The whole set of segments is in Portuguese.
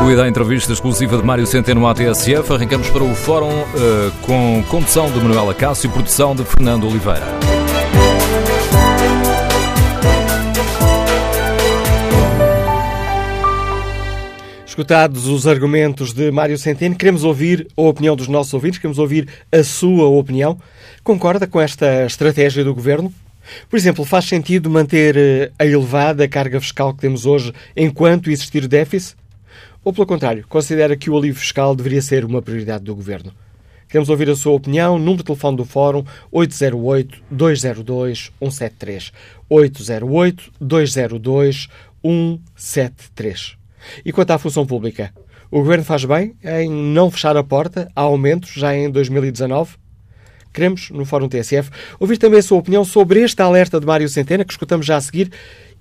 Concluída a entrevista exclusiva de Mário Centeno à TSF, arrancamos para o fórum uh, com condução de Manuela Cássio e produção de Fernando Oliveira. Escutados os argumentos de Mário Centeno, queremos ouvir a opinião dos nossos ouvintes, queremos ouvir a sua opinião. Concorda com esta estratégia do Governo? Por exemplo, faz sentido manter eh, a elevada carga fiscal que temos hoje enquanto existir déficit? Ou, pelo contrário, considera que o alívio fiscal deveria ser uma prioridade do Governo? Queremos ouvir a sua opinião. Número de telefone do Fórum 808-202-173. 808-202-173. E quanto à função pública? O Governo faz bem em não fechar a porta a aumentos já em 2019? Queremos, no Fórum TSF, ouvir também a sua opinião sobre este alerta de Mário Centena, que escutamos já a seguir,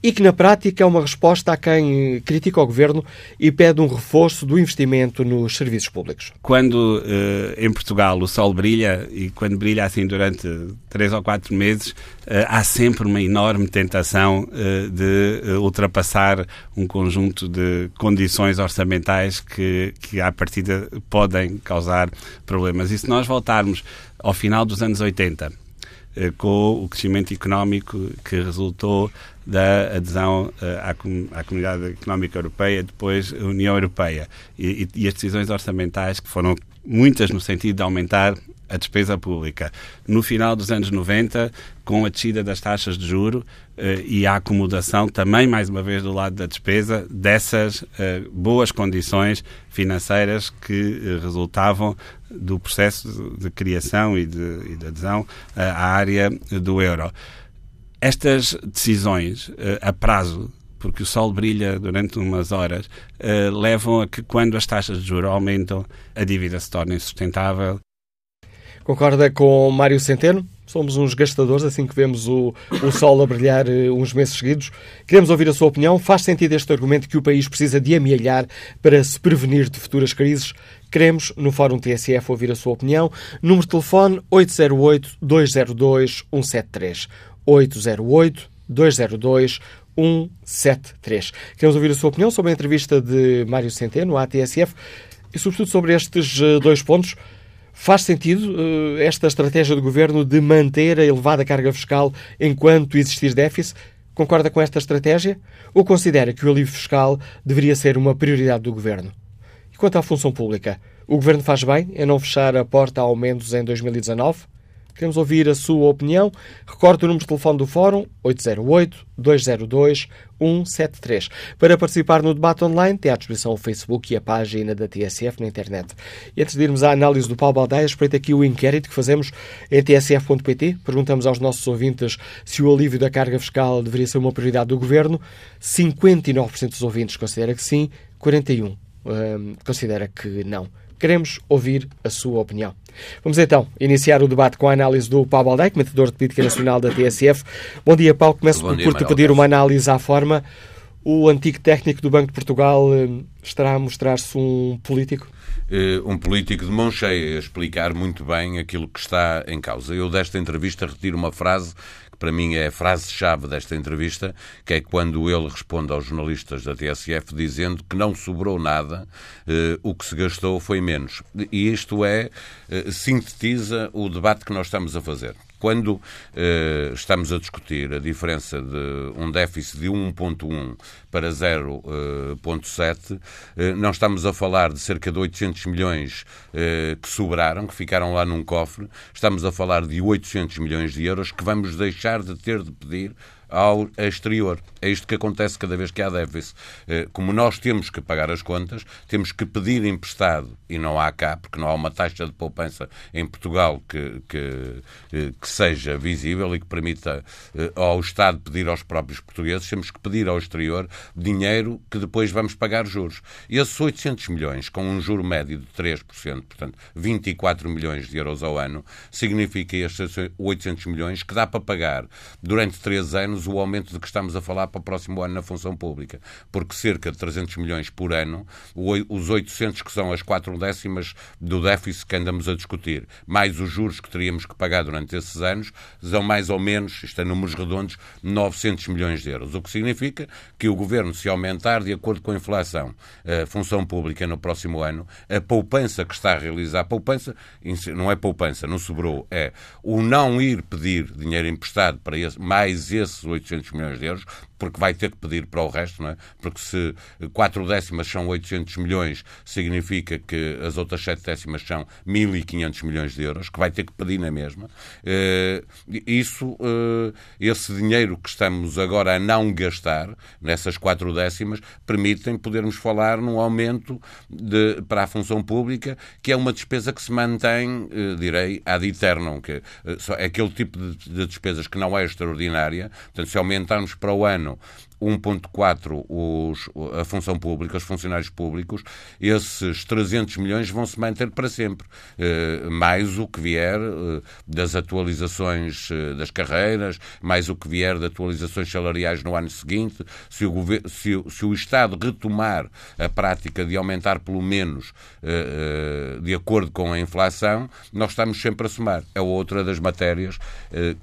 e que, na prática, é uma resposta a quem critica o governo e pede um reforço do investimento nos serviços públicos. Quando eh, em Portugal o sol brilha, e quando brilha assim durante três ou quatro meses, eh, há sempre uma enorme tentação eh, de ultrapassar um conjunto de condições orçamentais que, que, à partida, podem causar problemas. E se nós voltarmos ao final dos anos 80, eh, com o crescimento económico que resultou da adesão eh, à, à Comunidade Económica Europeia, depois a União Europeia, e, e, as decisões orçamentais que foram muitas no sentido de aumentar a despesa pública. No final dos anos 90, com a descida das taxas de juro eh, e a acomodação também, mais uma vez, do lado da despesa, dessas eh, boas condições financeiras que eh, resultavam do processo de, criação e de, e de adesão à área do euro. Estas decisões a prazo porque o sol brilha durante umas horas, uh, levam a que quando as taxas de juros aumentam, a dívida se torne insustentável Concorda com Mário Centeno? Somos uns gastadores assim que vemos o, o sol a brilhar uh, uns meses seguidos. Queremos ouvir a sua opinião. Faz sentido este argumento que o país precisa de amealhar para se prevenir de futuras crises? Queremos, no Fórum TSF, ouvir a sua opinião. Número de telefone 808-202-173. 808-202-173. Queremos ouvir a sua opinião sobre a entrevista de Mário Centeno à TSF e, sobretudo, sobre estes uh, dois pontos. Faz sentido uh, esta estratégia do governo de manter a elevada carga fiscal enquanto existir déficit? Concorda com esta estratégia? Ou considera que o alívio fiscal deveria ser uma prioridade do governo? E quanto à função pública, o governo faz bem em não fechar a porta a aumentos em 2019? Queremos ouvir a sua opinião. Recorde o número de telefone do Fórum 808-202-173. Para participar no debate online, tem à disposição o Facebook e a página da TSF na internet. E antes de irmos à análise do Paulo Baldaia, espreita aqui o inquérito que fazemos em tsf.pt. Perguntamos aos nossos ouvintes se o alívio da carga fiscal deveria ser uma prioridade do Governo. 59% dos ouvintes considera que sim, 41% hum, considera que não. Queremos ouvir a sua opinião. Vamos então iniciar o debate com a análise do Paulo Baldaia, comentador de política nacional da TSF. Bom dia, Paulo. Começo por, por te pedir uma análise à forma. O antigo técnico do Banco de Portugal eh, estará a mostrar-se um político? Uh, um político de mão cheia a explicar muito bem aquilo que está em causa. Eu desta entrevista retiro uma frase para mim é a frase-chave desta entrevista, que é quando ele responde aos jornalistas da TSF dizendo que não sobrou nada, eh, o que se gastou foi menos. E isto é, eh, sintetiza o debate que nós estamos a fazer. Quando eh, estamos a discutir a diferença de um déficit de 1,1 para 0,7, eh, não estamos a falar de cerca de 800 milhões eh, que sobraram, que ficaram lá num cofre, estamos a falar de 800 milhões de euros que vamos deixar de ter de pedir ao exterior. É isto que acontece cada vez que há déficit. Eh, como nós temos que pagar as contas, temos que pedir emprestado e não há cá, porque não há uma taxa de poupança em Portugal que, que, eh, que seja visível e que permita eh, ao Estado pedir aos próprios portugueses, temos que pedir ao exterior dinheiro que depois vamos pagar juros. E esses 800 milhões, com um juro médio de 3%, portanto 24 milhões de euros ao ano, significa estes 800 milhões que dá para pagar durante 3 anos o aumento de que estamos a falar para o próximo ano na função pública, porque cerca de 300 milhões por ano, os 800 que são as quatro décimas do déficit que andamos a discutir, mais os juros que teríamos que pagar durante esses anos, são mais ou menos, isto é números redondos, 900 milhões de euros, o que significa que o Governo, se aumentar de acordo com a inflação a função pública no próximo ano, a poupança que está a realizar, a poupança não é poupança, não sobrou, é o não ir pedir dinheiro emprestado para esse, mais esses 800 milhões de euros, porque vai ter que pedir para o resto, não é? Porque se 4 décimas são 800 milhões, significa que as outras 7 décimas são 1.500 milhões de euros, que vai ter que pedir na mesma. Uh, isso, uh, esse dinheiro que estamos agora a não gastar, nessas 4 décimas, permitem podermos falar num aumento de, para a função pública, que é uma despesa que se mantém, uh, direi, ad eternum, que é aquele tipo de despesas que não é extraordinária. Portanto, se aumentarmos para o ano ano 1.4 os, a função pública, os funcionários públicos, esses 300 milhões vão se manter para sempre, eh, mais o que vier eh, das atualizações eh, das carreiras, mais o que vier de atualizações salariais no ano seguinte, se o, se, se o Estado retomar a prática de aumentar pelo menos de acordo com a inflação, nós estamos sempre a somar. É outra das matérias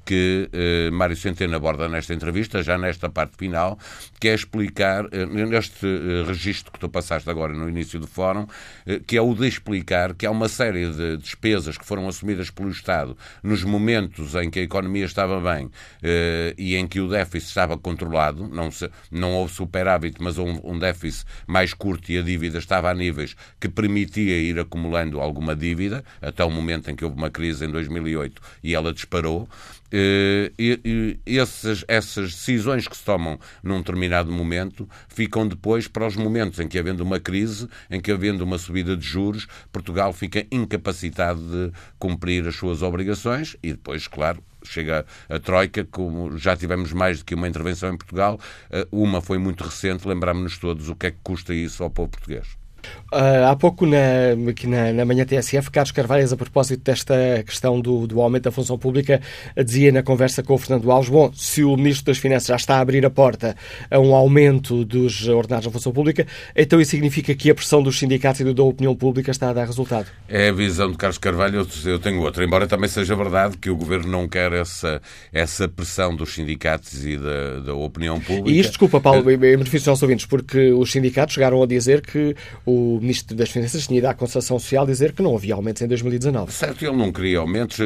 que Mário Centeno aborda nesta entrevista, já nesta parte final, que é explicar, eh, neste eh, registro que tu passaste agora no início do fórum, eh, que é o de explicar que há uma série de despesas que foram assumidas pelo Estado nos momentos em que a economia estava bem e em que o déficit estava controlado, não, se, não houve superávit, mas um, um déficit mais curto e a dívida estava a níveis que permitia ir acumulando alguma dívida, até o momento em que houve uma crise em 2008 e ela disparou. Uh, e, e essas, essas decisões que se tomam num determinado momento ficam depois para os momentos em que, havendo uma crise, em que, havendo uma subida de juros, Portugal fica incapacitado de cumprir as suas obrigações e depois, claro, chega a Troika, como já tivemos mais do que uma intervenção em Portugal, uh, uma foi muito recente, lembramos-nos todos o que é que custa isso ao povo português. Uh, há pouco, na, aqui na, na manhã TSF, Carlos Carvalhas, a propósito desta questão do, do aumento da função pública, dizia na conversa com o Fernando Alves: bom, se o Ministro das Finanças já está a abrir a porta a um aumento dos ordenados da função pública, então isso significa que a pressão dos sindicatos e da opinião pública está a dar resultado? É a visão de Carlos Carvalho, eu tenho outra, embora também seja verdade que o Governo não quer essa, essa pressão dos sindicatos e da, da opinião pública. E isto, desculpa, Paulo, em benefício dos nossos ouvintes, porque os sindicatos chegaram a dizer que o Ministro das Finanças tinha ido à Constituição Social dizer que não havia aumentos em 2019. Certo, ele não queria aumentos.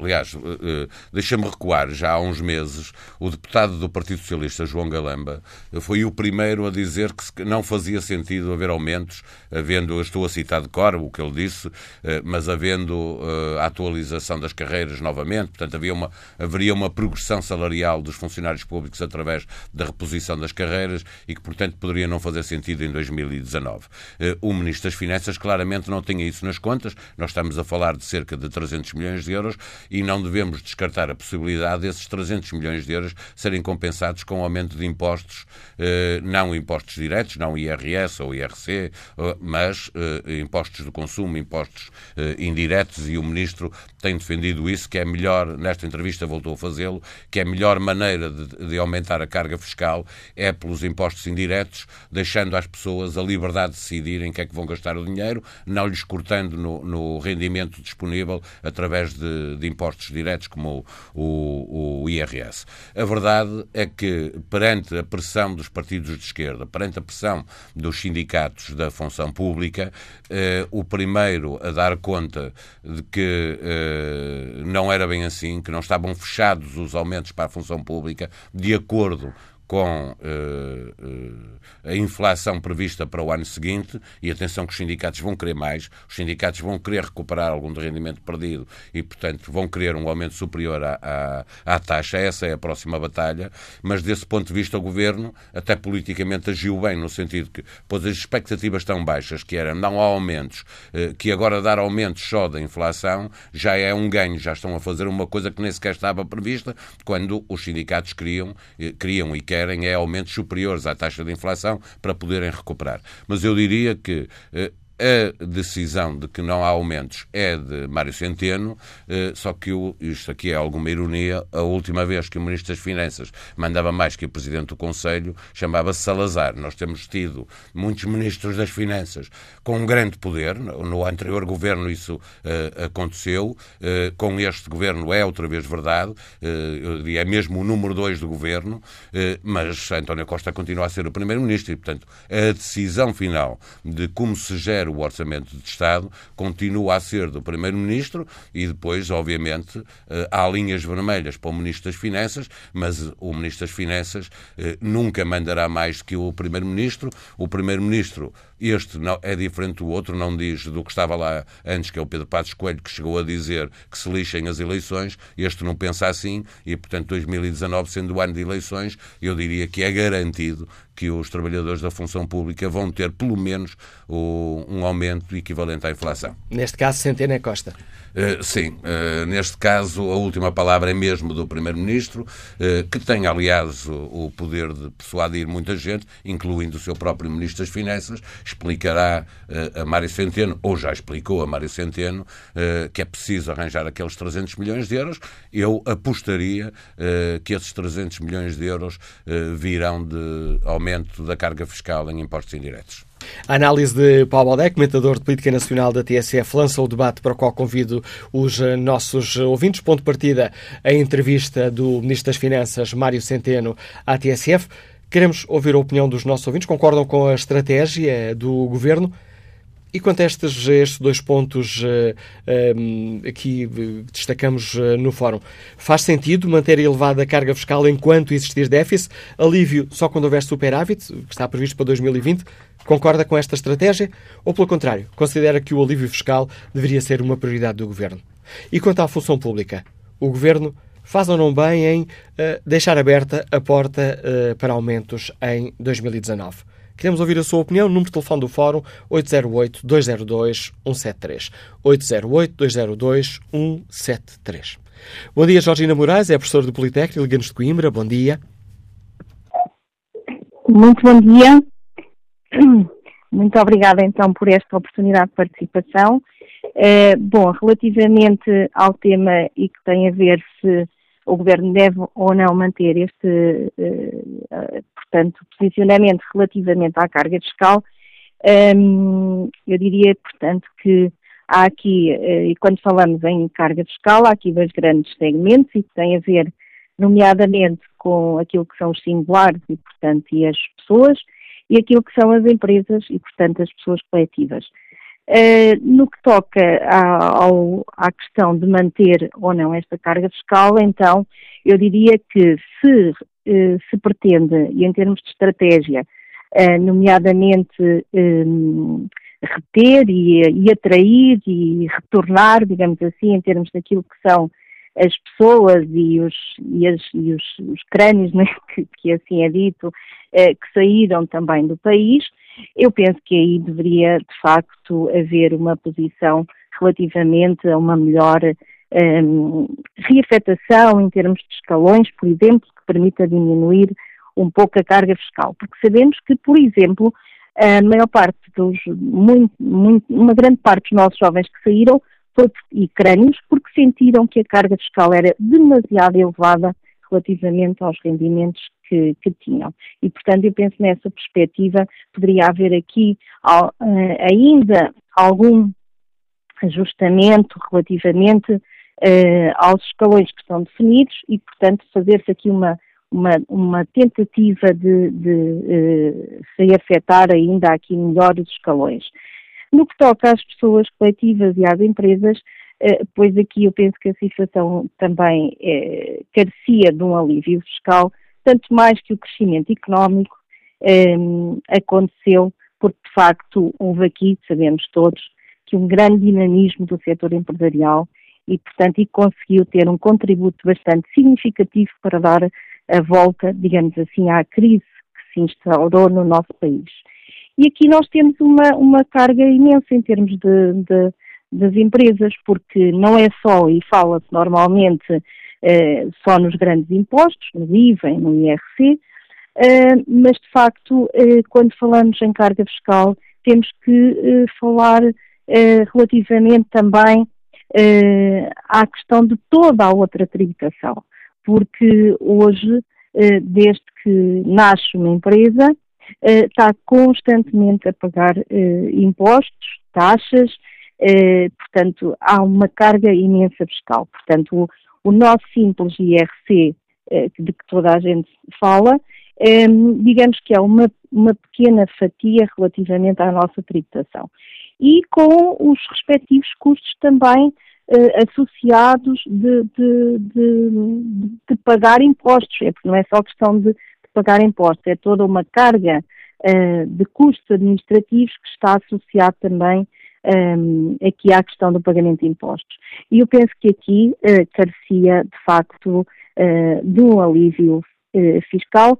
aliás, eh, eh, deixa-me recuar, já há uns meses, o deputado do Partido Socialista, João Galamba, foi o primeiro a dizer que não fazia sentido haver aumentos, havendo, estou a citar de cor o que ele disse, eh, mas havendo a atualização das carreiras novamente, portanto, havia uma, haveria uma progressão salarial dos funcionários públicos através da reposição das carreiras e que, portanto, poderia não fazer sentido em 2019. O Ministro das Finanças claramente não tinha isso nas contas. Nós estamos a falar de cerca de 300 milhões de euros e não devemos descartar a possibilidade desses 300 milhões de euros serem compensados com aumento de impostos, eh, não impostos diretos, não IRS ou IRC, eh, mas eh, impostos do consumo, impostos indiretos e o Ministro tem defendido isso, que é melhor, nesta entrevista voltou a fazê-lo, que é a melhor maneira de, de aumentar a carga fiscal é pelos impostos indiretos, deixando às pessoas a liberdade de decidir em que é que vão gastar o dinheiro, não lhes cortando no, no rendimento disponível através de, de impostos diretos como o, o, o, IRS. A verdade é que, perante a pressão dos partidos de esquerda, perante a pressão dos sindicatos da função pública, eh, o primeiro a dar conta de que eh, não era bem assim, que não estavam fechados os aumentos para a função pública, de acordo com uh, uh, a inflação prevista para o ano seguinte, e atenção que os sindicatos vão querer mais, os sindicatos vão querer recuperar algum do rendimento perdido e, portanto, vão querer um aumento superior à, à, à, taxa. Essa é a próxima batalha, mas desse ponto de vista o Governo, até politicamente, agiu bem, no sentido que, pois as expectativas tão baixas, que eram não há aumentos, uh, que agora dar aumentos só da inflação já é um ganho, já estão a fazer uma coisa que nem sequer estava prevista, quando os sindicatos queriam, queriam e querem querem é aumentos superiores à taxa de inflação para poderem recuperar. Mas eu diria que eh, a decisão de que não há aumentos é de Mário Centeno, eh, só que isto aqui é alguma ironia. A última vez que o Ministro das Finanças mandava mais que o Presidente do Conselho chamava-se Salazar. Nós temos tido muitos Ministros das Finanças com um grande poder. No anterior governo isso uh, aconteceu. Uh, com este governo é outra vez verdade. Diria, é mesmo o número dois do governo. mas António Costa continua a ser o Primeiro-Ministro e, portanto, a decisão final de como se gera o Orçamento de Estado continua a ser do Primeiro-Ministro e depois, obviamente, eh, há linhas vermelhas para o Ministro das Finanças, mas o Ministro das Finanças eh, nunca mandará mais que o Primeiro-Ministro. O Primeiro-Ministro este não, é diferente do outro, não diz do que estava lá antes, que é o Pedro Passos Coelho, que chegou a dizer que se lixem as eleições. Este não pensa assim e, portanto, 2019, sendo o ano de eleições, eu diria que é garantido que os trabalhadores da função pública vão ter, pelo menos, um aumento equivalente à inflação. Neste caso, Centeno Costa. Uh, sim, uh, neste caso a última palavra é mesmo do Primeiro-Ministro, uh, que tem, aliás, o, poder de persuadir muita gente, incluindo o seu próprio Ministro das Finanças, explicará a Mário Centeno, ou já explicou a Mário Centeno, que é preciso arranjar aqueles 300 milhões de euros. Eu apostaria que esses 300 milhões de euros virão de aumento da carga fiscal em impostos indiretos. A análise de Paulo Baldé, comentador de política nacional da TSF, lança o debate para o qual convido os nossos ouvintes. Ponto de partida, a entrevista do Ministro das Finanças, Mário Centeno, à TSF. Queremos ouvir a opinião dos nossos ouvintes. Concordam com a estratégia do Governo? E quanto a estes, estes dois pontos uh, aqui destacamos uh, no fórum, faz sentido manter a elevada carga fiscal enquanto existir déficit? Alívio só quando houver superávit, que está previsto para 2020? Concorda com esta estratégia? Ou, pelo contrário, considera que o alívio fiscal deveria ser uma prioridade do Governo? E quanto à função pública? O Governo faz ou não bem em uh, deixar aberta a porta para aumentos em 2019? Queremos ouvir a sua opinião. Número de telefone do Fórum 808-202-173. 808-202-173. Bom dia, Georgina Moraes, é professor do Politécnico, Liga-nos de Coimbra. Bom dia. Muito bom dia. Muito obrigada, então, por esta oportunidade de participação. Eh, bom, relativamente ao tema e que tem a ver se o Governo deve ou não manter este, uh, portanto, posicionamento relativamente à carga fiscal, um, eu diria, portanto, que há aqui, uh, e quando falamos em carga fiscal, há aqui dois grandes segmentos e que têm a ver, nomeadamente, com aquilo que são os singulares e, portanto, e as pessoas, e aquilo que são as empresas e, portanto, as pessoas coletivas. Uh, no que toca à, ao, à questão de manter ou não esta carga fiscal, então eu diria que se uh, se pretende, e em termos de estratégia, uh, nomeadamente um, reter e, e, atrair e retornar, digamos assim, em termos daquilo que são as pessoas e os, e as, e os, os crânios, né, que, que, assim é dito, que saíram também do país, eu penso que aí deveria, de facto, haver uma posição relativamente a uma melhor um, reafetação em termos de escalões, por exemplo, que permita diminuir um pouco a carga fiscal. Porque sabemos que, por exemplo, a maior parte dos, muito, muito, uma grande parte dos nossos jovens que saíram e crânios, porque sentiram que a carga fiscal era demasiado elevada relativamente aos rendimentos que, que, tinham. E, portanto, eu penso nessa perspectiva, poderia haver aqui uh, ainda algum ajustamento relativamente uh, aos escalões que estão definidos e, portanto, fazer-se aqui uma, uma, uma tentativa de, de uh, se afetar ainda aqui melhor os escalões. No que toca às pessoas coletivas e às empresas, eh, pois aqui eu penso que a situação também é, carecia de um alívio fiscal, tanto mais que o crescimento económico é, aconteceu, porque de facto houve aqui, sabemos todos, que um grande dinamismo do setor empresarial e, portanto, e conseguiu ter um contributo bastante significativo para dar a volta, digamos assim, à crise que se instaurou no nosso país. E aqui nós temos uma, uma carga imensa em termos de, de das empresas, porque não é só, e fala-se normalmente eh, só nos grandes impostos, no IVA e no IRC, mas de facto, quando falamos em carga fiscal, temos que falar relativamente também à questão de toda a outra tributação, porque hoje, desde que nasce uma empresa, está constantemente a pagar impostos, taxas, portanto, há uma carga imensa fiscal. Portanto, o, o nosso simples IRC, de que toda a gente fala, digamos que é uma, uma pequena fatia relativamente à nossa tributação. E com os respectivos custos também associados de, de, de, de, pagar impostos, é porque não é só questão de, pagar impostos, é toda uma carga uh, de custos administrativos que está associado também um, aqui à questão do pagamento de impostos. E eu penso que aqui uh, carecia, de facto, uh, de um alívio fiscal,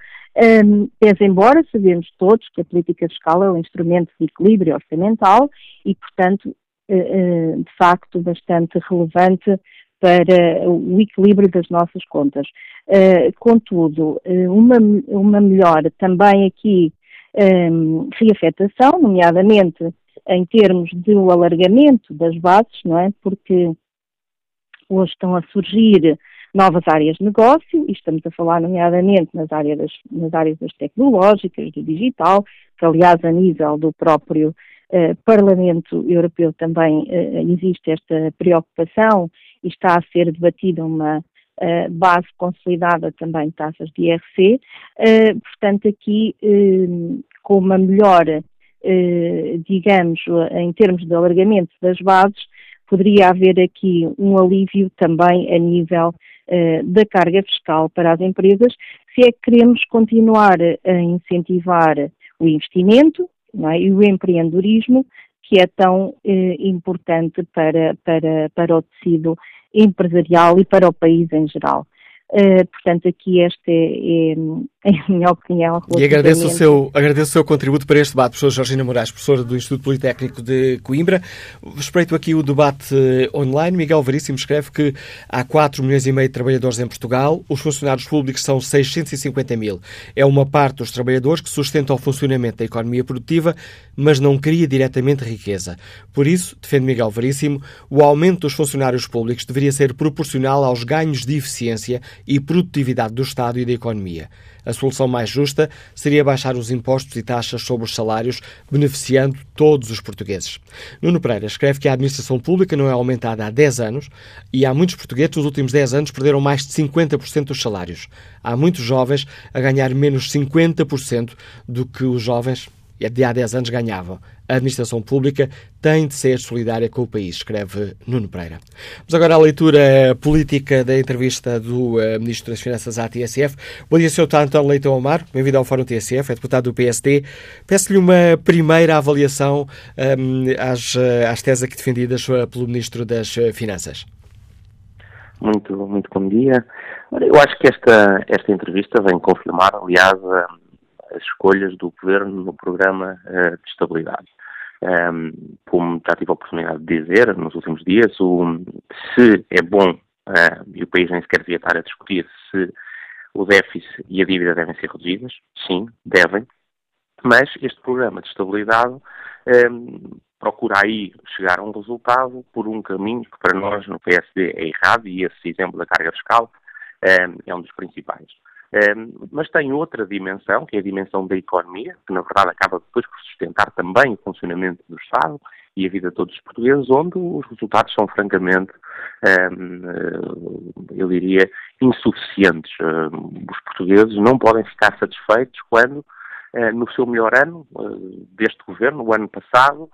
um, pese embora sabemos todos que a política fiscal é um instrumento de equilíbrio orçamental e, portanto, de facto, bastante relevante para o equilíbrio das nossas contas. Uh, contudo, uh, uma, uma melhora também aqui um, reafetação, nomeadamente em termos de um alargamento das bases, não é? Porque hoje estão a surgir novas áreas de negócio, e estamos a falar nomeadamente nas áreas das, nas áreas das tecnológicas, do digital, que aliás a nível do próprio Parlamento Europeu também uh, existe esta preocupação e está a ser debatida uma uh, base consolidada também de taxas de IRC, portanto aqui com uma melhora, digamos, em termos de alargamento das bases, poderia haver aqui um alívio também a nível da carga fiscal para as empresas, se é que queremos continuar a incentivar o investimento é? e o empreendedorismo, que é tão eh, importante para, para, para o tecido empresarial e para o país em geral. Uh, portanto, aqui esta é, a minha opinião. E agradeço o, seu, agradeço o seu contributo para este debate, professor Georgina Moraes, professora do Instituto Politécnico de Coimbra. Respeito aqui o debate online. Miguel Veríssimo escreve que há 4 milhões e meio de trabalhadores em Portugal, os funcionários públicos são 650 mil. É uma parte dos trabalhadores que sustenta o funcionamento da economia produtiva, mas não cria diretamente riqueza. Por isso, defende Miguel Veríssimo, o aumento dos funcionários públicos deveria ser proporcional aos ganhos de eficiência e produtividade do Estado e da economia. A solução mais justa seria baixar os impostos e taxas sobre os salários, beneficiando todos os portugueses. Nuno Pereira escreve que a administração pública não é aumentada há 10 anos e há muitos portugueses nos últimos 10 anos perderam mais de 50% dos salários. Há muitos jovens a ganhar menos 50% do que os jovens de há 10 anos ganhavam. A administração pública tem de ser solidária com o país, escreve Nuno Pereira. Vamos agora à leitura política da entrevista do uh, Ministro das Finanças à TSF. Bom dia, Sr. António Leitão Omar, bem-vindo ao Fórum TSF, é deputado do PSD. Peço-lhe uma primeira avaliação um, às, eh, às teses aqui defendidas eh, pelo Ministro das Finanças. Muito, muito bom dia. Eu acho que esta, esta entrevista vem confirmar, aliás, as escolhas do Governo no programa de estabilidade. Um, como já tive a oportunidade de dizer nos últimos dias, o, se é bom, uh, e o país nem sequer devia estar a discutir se o déficit e a dívida devem ser reduzidas, sim, devem, mas este programa de estabilidade um, procura aí chegar a um resultado por um caminho que para nós no PSD é errado, e esse exemplo da carga fiscal um, é um dos principais mas tem outra dimensão, que é a dimensão da economia, que na verdade acaba depois por sustentar também o funcionamento do Estado e a vida de todos os portugueses, onde os resultados são francamente, eh, eu diria, insuficientes. Os portugueses não podem ficar satisfeitos quando, eh, no seu melhor ano eh, deste governo, o ano passado,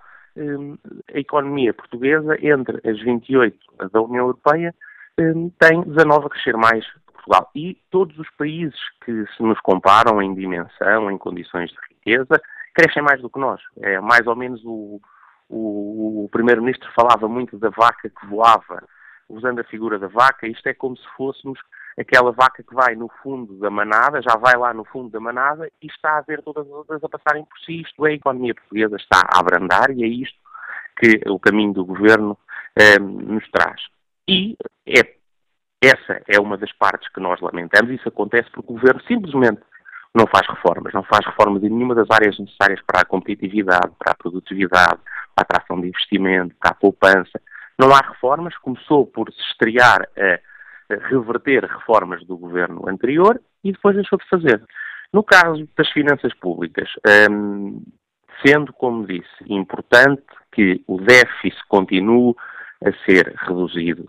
a economia portuguesa, entre as 28 da União Europeia, tem 19 a crescer mais Portugal. E todos os países que se nos comparam em dimensão, em condições de riqueza, crescem mais do que nós. É mais ou menos o, o, o Primeiro-Ministro falava muito da vaca que voava, usando a figura da vaca. Isto é como se fôssemos aquela vaca que vai no fundo da manada, já vai lá no fundo da manada e está a ver todas as outras a passarem por si. Isto é, a economia portuguesa está a abrandar e é isto que o caminho do governo eh, nos traz. E é essa é uma das partes que nós lamentamos. Isso acontece porque o governo simplesmente não faz reformas. Não faz reformas em nenhuma das áreas necessárias para a competitividade, para a produtividade, para a atração de investimento, para a poupança. Não há reformas. Começou por se estrear a, reverter reformas do governo anterior e depois deixou de fazer. No caso das finanças públicas, hum, sendo, como disse, importante que o déficit continue a ser reduzido.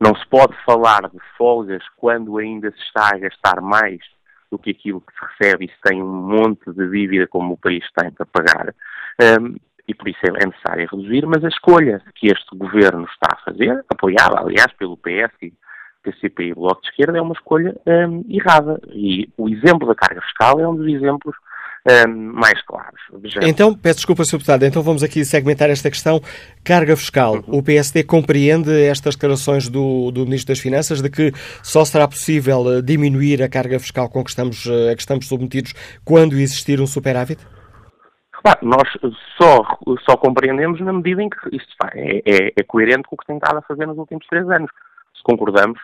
Não se pode falar de folgas quando ainda se está a gastar mais do que aquilo que se recebe e se tem um monte de dívida como o país tem para pagar. Um, e por isso é necessário reduzir, mas a escolha que este governo está a fazer, apoiada, aliás, pelo PS e PCP e Bloco de Esquerda, é uma escolha um, errada. E o exemplo da carga fiscal é um dos exemplos um, mais claros. Vejamos. Então, peço desculpa, Sr. Deputado, então vamos aqui segmentar esta questão. Carga fiscal. Uhum. O PSD compreende estas declarações do, do Ministro das Finanças de que só será possível eh, diminuir a carga fiscal com que estamos, eh, a que estamos submetidos quando existir um superávit? nós só, só compreendemos na medida em que isto é, é, é, coerente com o que tem estado a fazer nos últimos três anos. Se concordamos,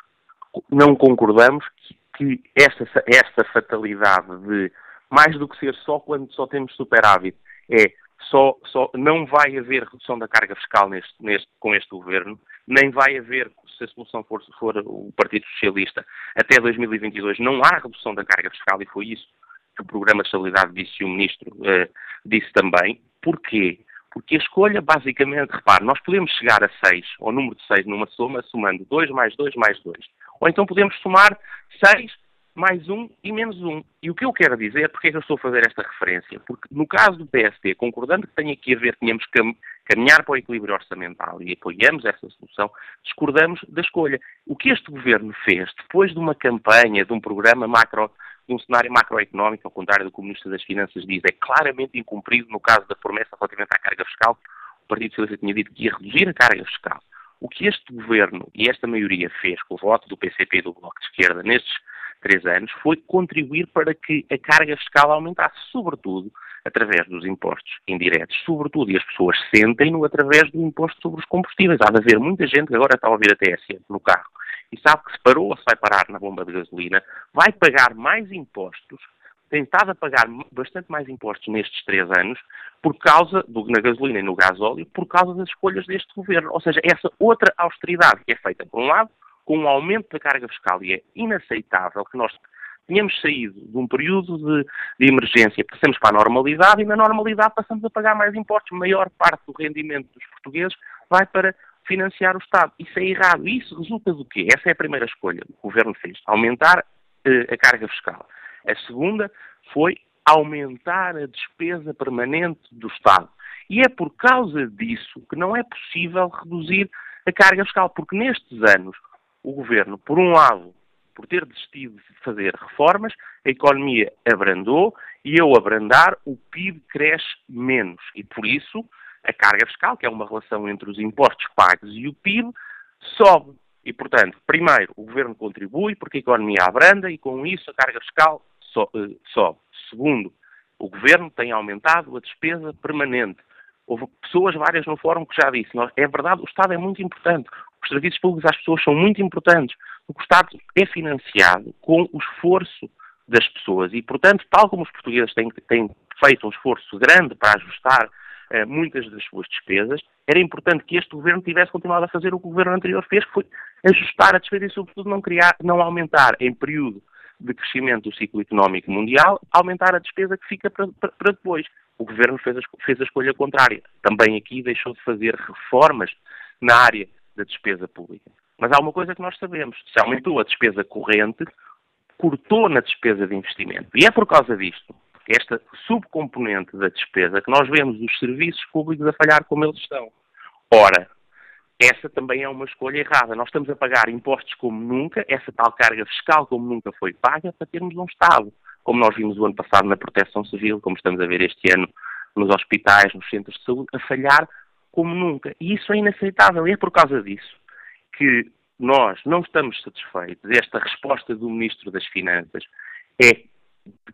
não concordamos que, que esta, esta fatalidade de mais do que ser só quando só temos superávit, é só, só não vai haver redução da carga fiscal neste, neste, com este governo, nem vai haver, se a solução for, for o Partido Socialista, até 2022 não há redução da carga fiscal e foi isso que o Programa de Estabilidade disse o Ministro uh, disse também. Porquê? Porque a escolha, basicamente, repare, nós podemos chegar a 6, ao número de 6 numa soma, somando 2 mais 2 mais 2. Ou então podemos somar 6 mais um e menos um. E o que eu quero dizer, porque é que eu estou a fazer esta referência? Porque no caso do PSD, concordando que tenha que haver, tínhamos que caminhar para o equilíbrio orçamental e apoiamos essa solução, discordamos da escolha. O que este governo fez, depois de uma campanha, de um programa macro, de um cenário macroeconómico, ao contrário do que o Ministro das Finanças diz, é claramente incumprido no caso da promessa relativamente à carga fiscal. O Partido Socialista tinha dito que ia reduzir a carga fiscal. O que este governo e esta maioria fez com o voto do PCP e do Bloco de Esquerda nestes três anos foi contribuir para que a carga fiscal aumentasse, sobretudo através dos impostos indiretos, sobretudo, e as pessoas sentem-no através do imposto sobre os combustíveis. Há de haver muita gente que agora está a ouvir a TSE no carro e sabe que se parou ou se vai parar na bomba de gasolina, vai pagar mais impostos, tem estado a pagar bastante mais impostos nestes três anos, por causa, do, na gasolina e no gás óleo, por causa das escolhas deste governo. Ou seja, essa outra austeridade que é feita, por um lado, com um aumento da carga fiscal e é inaceitável que nós tínhamos saído de um período de, de, emergência, passamos para a normalidade e na normalidade passamos a pagar mais impostos. A maior parte do rendimento dos portugueses vai para financiar o Estado. Isso é errado. Isso resulta do quê? Essa é a primeira escolha que o Governo fez. Aumentar eh, a carga fiscal. A segunda foi aumentar a despesa permanente do Estado. E é por causa disso que não é possível reduzir a carga fiscal, porque nestes anos o governo, por um lado, por ter desistido de fazer reformas, a economia abrandou e ao abrandar o PIB cresce menos. E por isso a carga fiscal, que é uma relação entre os impostos pagos e o PIB, sobe. E, portanto, primeiro, o governo contribui porque a economia abranda e com isso a carga fiscal eh, sobe. Segundo, o governo tem aumentado a despesa permanente. Houve pessoas várias no fórum que já disse, é verdade, o Estado é muito importante. Os serviços públicos às pessoas são muito importantes. O Estado é financiado com o esforço das pessoas e, portanto, tal como os portugueses têm, têm feito um esforço grande para ajustar eh, muitas das suas despesas, era importante que este governo tivesse continuado a fazer o que o governo anterior fez, que foi ajustar a despesa e, sobretudo, não, criar, não aumentar em período de crescimento do ciclo económico mundial, aumentar a despesa que fica para, para, para depois. O governo fez a, fez a escolha contrária. Também aqui deixou de fazer reformas na área da despesa pública. Mas há uma coisa que nós sabemos: se aumentou a despesa corrente, cortou na despesa de investimento. E é por causa disto, esta subcomponente da despesa, que nós vemos os serviços públicos a falhar como eles estão. Ora, essa também é uma escolha errada. Nós estamos a pagar impostos como nunca, essa tal carga fiscal como nunca foi paga, para termos um Estado. Como nós vimos o ano passado na proteção civil, como estamos a ver este ano nos hospitais, nos centros de saúde, a falhar como nunca. E isso é inaceitável. E é por causa disso que nós não estamos satisfeitos. Esta resposta do Ministro das Finanças é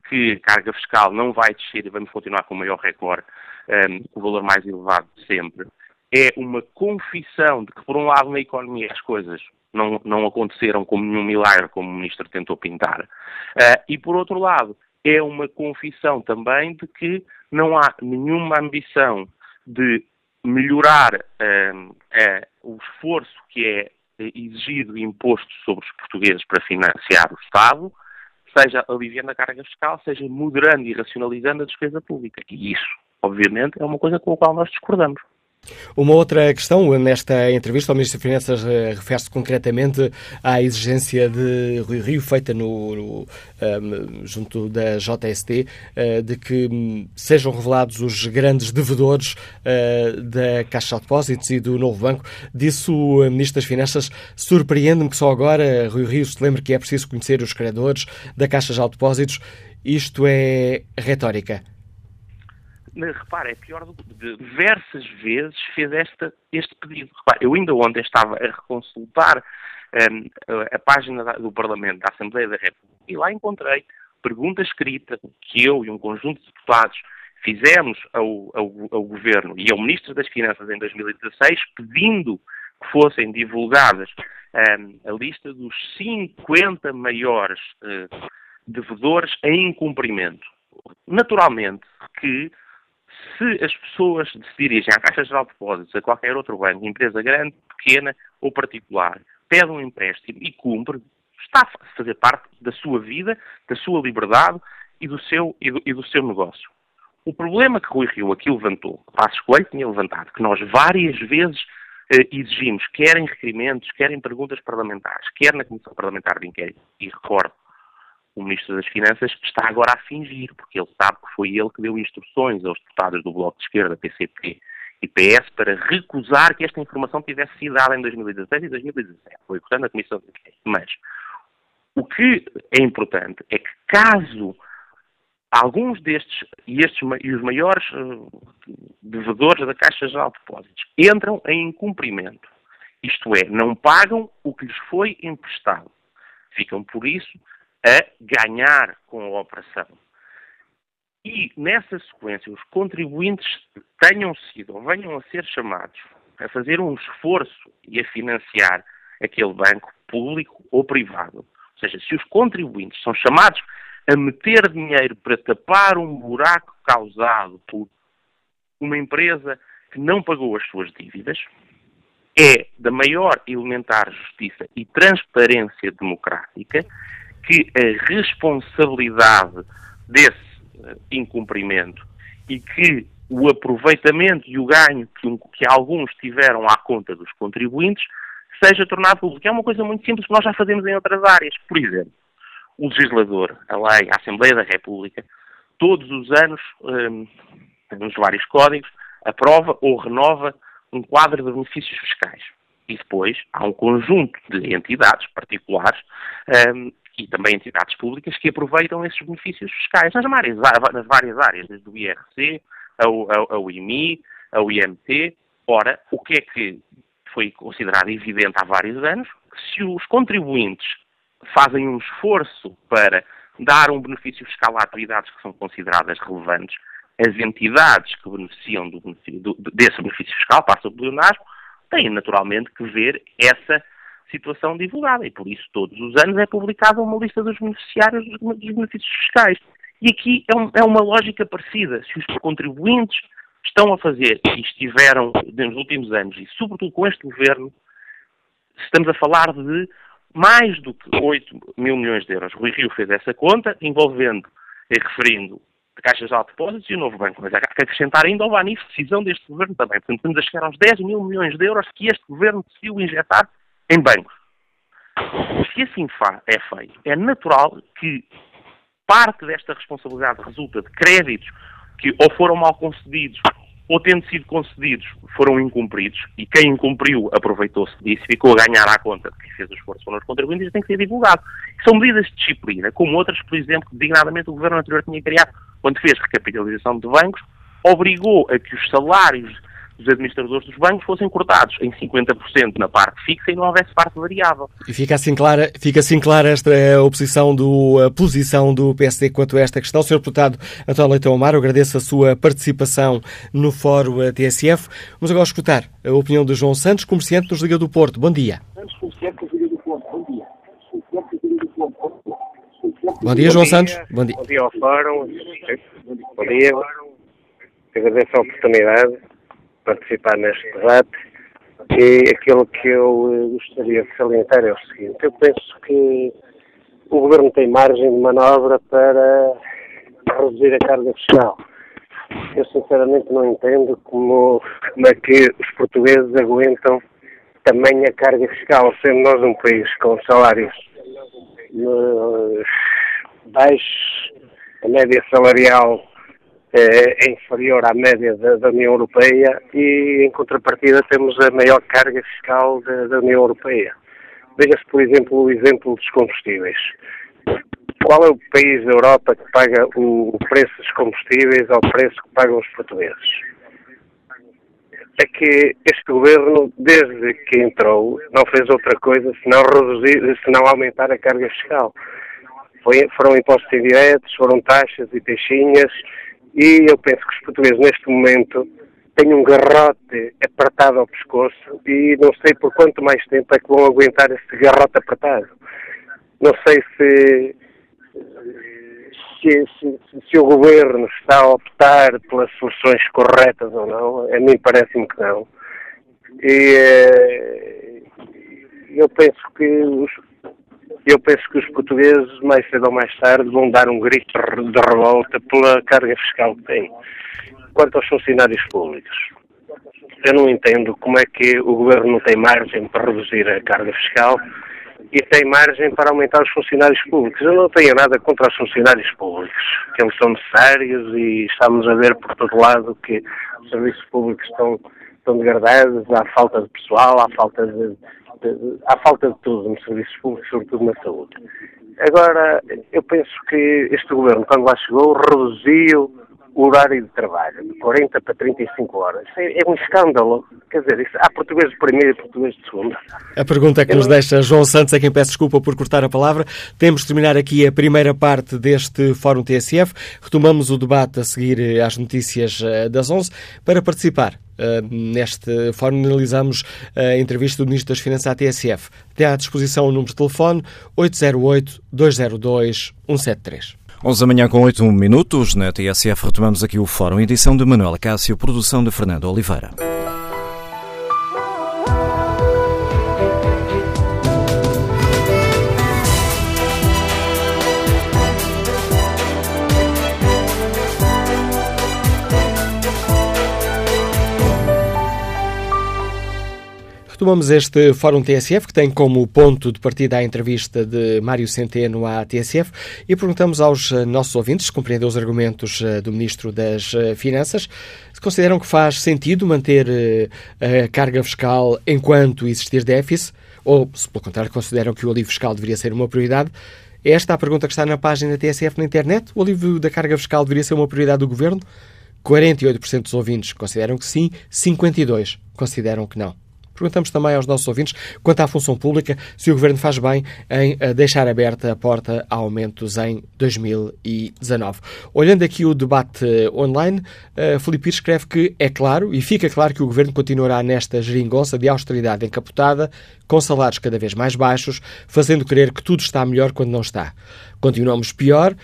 que a carga fiscal não vai descer e vamos continuar com o maior recorde, um, o valor mais elevado de sempre. É uma confissão de que, por um lado, na economia as coisas não, não aconteceram como nenhum milagre, como o Ministro tentou pintar. Uh, e, por outro lado, é uma confissão também de que não há nenhuma ambição de melhorar uh, uh, o esforço que é exigido e imposto sobre os portugueses para financiar o Estado, seja aliviando a carga fiscal, seja moderando e racionalizando a despesa pública. E isso, obviamente, é uma coisa com a qual nós discordamos. Uma outra questão, nesta entrevista, o Ministro das Finanças eh, refere-se concretamente à exigência de Rui Rio, feita no, no um, ehm, junto da JST, uh, eh, de que um, sejam revelados os grandes devedores uh, da Caixa de Depósitos e do Novo Banco. Disse o Ministro das Finanças, surpreende-me que só agora Rui Rio se lembre que é preciso conhecer os credores da Caixa de Depósitos. Isto é retórica repara, é pior do que diversas vezes fez esta, este pedido. Repara, eu ainda ontem estava a reconsultar um, a página do Parlamento, da Assembleia da República, e lá encontrei pergunta escrita que eu e um conjunto de deputados fizemos ao, ao, ao Governo e ao Ministro das Finanças em 2016, pedindo que fossem divulgadas um, a lista dos 50 maiores uh, devedores em incumprimento. Naturalmente que se as pessoas se dirigem à Caixa Geral de Depósitos, a qualquer outro banco, empresa grande, pequena ou particular, pedem um empréstimo e cumpre, está a fazer parte da sua vida, da sua liberdade e do seu, e do, e do seu negócio. O problema que Rui Rio aqui levantou, Passos Coelho tinha levantado, que nós várias vezes eh, exigimos, quer em requerimentos, quer em perguntas parlamentares, quer na Comissão Parlamentar de Inquérito, e recordo, o Ministro das Finanças está agora a fingir, porque ele sabe que foi ele que deu instruções aos deputados do Bloco de Esquerda, PCP e PS para recusar que esta informação tivesse sido dada em 2016 e 2017. Foi, portanto, a Comissão de. Mas o que é importante é que caso alguns destes e, estes, e os maiores uh, devedores da Caixa Geral de Depósitos entram em incumprimento, isto é, não pagam o que lhes foi emprestado, ficam por isso a ganhar com a operação. E nessa sequência, os contribuintes tenham sido ou venham a ser chamados a fazer um esforço e a financiar aquele banco público ou privado. Ou seja, se os contribuintes são chamados a meter dinheiro para tapar um buraco causado por uma empresa que não pagou as suas dívidas, é da maior elementar justiça e transparência democrática que a responsabilidade desse eh, incumprimento e que o aproveitamento e o ganho que, que, alguns tiveram à conta dos contribuintes seja tornado público. É uma coisa muito simples que nós já fazemos em outras áreas. Por exemplo, o legislador, a lei, a Assembleia da República, todos os anos, um, nos vários códigos, aprova ou renova um quadro de benefícios fiscais. E depois há um conjunto de entidades particulares um, e também entidades públicas que aproveitam esses benefícios fiscais nas várias, nas várias áreas, desde o IRC, ao, ao, ao IMI, ao IMT. Ora, o que é que foi considerado evidente há vários anos? Que se os contribuintes fazem um esforço para dar um benefício fiscal a atividades que são consideradas relevantes, as entidades que beneficiam do do, desse benefício fiscal, passa o bilionário, têm naturalmente que ver essa situação divulgada e por isso todos os anos é publicada uma lista dos beneficiários dos benefícios fiscais. E aqui é, um, é uma lógica parecida. Se os contribuintes estão a fazer e estiveram nos últimos anos, e sobretudo com este governo, estamos a falar de mais do que 8 mil milhões de euros. Rui Rio fez essa conta, envolvendo e referindo a Caixa de Depósitos e o Novo Banco. Mas há que acrescentar ainda o BANIF, decisão deste governo também. Portanto, estamos a chegar aos 10 mil milhões de euros que este governo decidiu injetar em bancos. Se assim é feito, é natural que parte desta responsabilidade resulta de créditos que ou foram mal concedidos ou tendo sido concedidos foram incumpridos e quem incumpriu aproveitou-se disso e ficou a ganhar à conta de quem fez o esforço foram os contribuintes tem que ser divulgado. São medidas de disciplina, como outras, por exemplo, designadamente o governo anterior tinha criado quando fez recapitalização de bancos, obrigou a que os salários dos administradores dos bancos fossem cortados em 50% na parte fixa e não houvesse parte variável. E fica assim clara, fica assim clara esta oposição do, a posição do PSD quanto a esta questão. Sr. Deputado António Leitão Amaro, agradeço a sua participação no Fórum TSF. Vamos agora escutar a opinião de João Santos, comerciante dos Liga do Porto. Bom dia. Bom dia, João Santos. Bom dia. Bom dia ao Fórum. Bom dia. Agradeço a oportunidade de participar neste debate. E aquilo que eu eh, gostaria de salientar é o seguinte: eu penso que o Governo tem margem de manobra para reduzir a carga fiscal. Eu sinceramente não entendo como, como é que os portugueses aguentam também a carga fiscal, sendo nós um país com salários uh, baixos, a média salarial é inferior à média da, da, União Europeia e, em contrapartida, temos a maior carga fiscal da, da União Europeia. Veja-se, por exemplo, o exemplo dos combustíveis. Qual é o país da Europa que paga o preço dos combustíveis ao preço que pagam os portugueses? É que este governo, desde que entrou, não fez outra coisa senão reduzir, senão aumentar a carga fiscal. Foi, foram impostos indiretos, foram taxas e taxinhas, e eu penso que os portugueses neste momento têm um garrote apertado ao pescoço e não sei por quanto mais tempo é que vão aguentar esse garrote apertado. Não sei se se, se, se, o governo está a optar pelas soluções corretas ou não, a mim parece-me que não. E eh, eu penso que os, eu penso que os portugueses, mais cedo ou mais tarde, vão dar um grito de revolta pela carga fiscal que têm. Quanto aos funcionários públicos, eu não entendo como é que o governo não tem margem para reduzir a carga fiscal e tem margem para aumentar os funcionários públicos. Eu não tenho nada contra os funcionários públicos, que eles são necessários e estamos a ver por todo lado que os serviços públicos estão, estão degradados, há falta de pessoal, há falta de, de, há falta de tudo nos serviços públicos, sobretudo na saúde. Agora, eu penso que este governo, quando lá chegou, reduziu o horário de trabalho, de 40 para 35 horas. É, é um escândalo. Quer dizer, isso, há português de primeira e português de segunda. A pergunta que nos deixa João Santos, a quem peço desculpa por cortar a palavra. Temos de terminar aqui a primeira parte deste Fórum TSF. Retomamos o debate a seguir às notícias eh, das 11. Para participar, Uh, neste fórum analisamos a entrevista do Ministro das Finanças à TSF. Tem à disposição o número de telefone 808-202-173. 11 da manhã com 8 minutos, na TSF retomamos aqui o Fórum, edição de Manuela Cássio, produção de Fernando Oliveira. Retomamos este Fórum TSF, que tem como ponto de partida a entrevista de Mário Centeno à TSF, e perguntamos aos eh, nossos ouvintes, se compreendem os argumentos eh, do Ministro das eh, Finanças, se consideram que faz sentido manter a carga fiscal enquanto existir déficit, ou, se pelo contrário, consideram que o alívio fiscal deveria ser uma prioridade. Esta é a pergunta que está na página da TSF na internet. O alívio da carga fiscal deveria ser uma prioridade do Governo? 48% dos ouvintes consideram que sim, 52% consideram que não. Perguntamos também aos nossos ouvintes, quanto à função pública, se o Governo faz bem em eh, deixar aberta a porta a aumentos em 2019. Olhando aqui o debate eh, online, uh, Filipe escreve que é claro, e fica claro que o Governo continuará nesta geringonça de austeridade encapotada, com salários cada vez mais baixos, fazendo crer que tudo está melhor quando não está. Continuamos pior,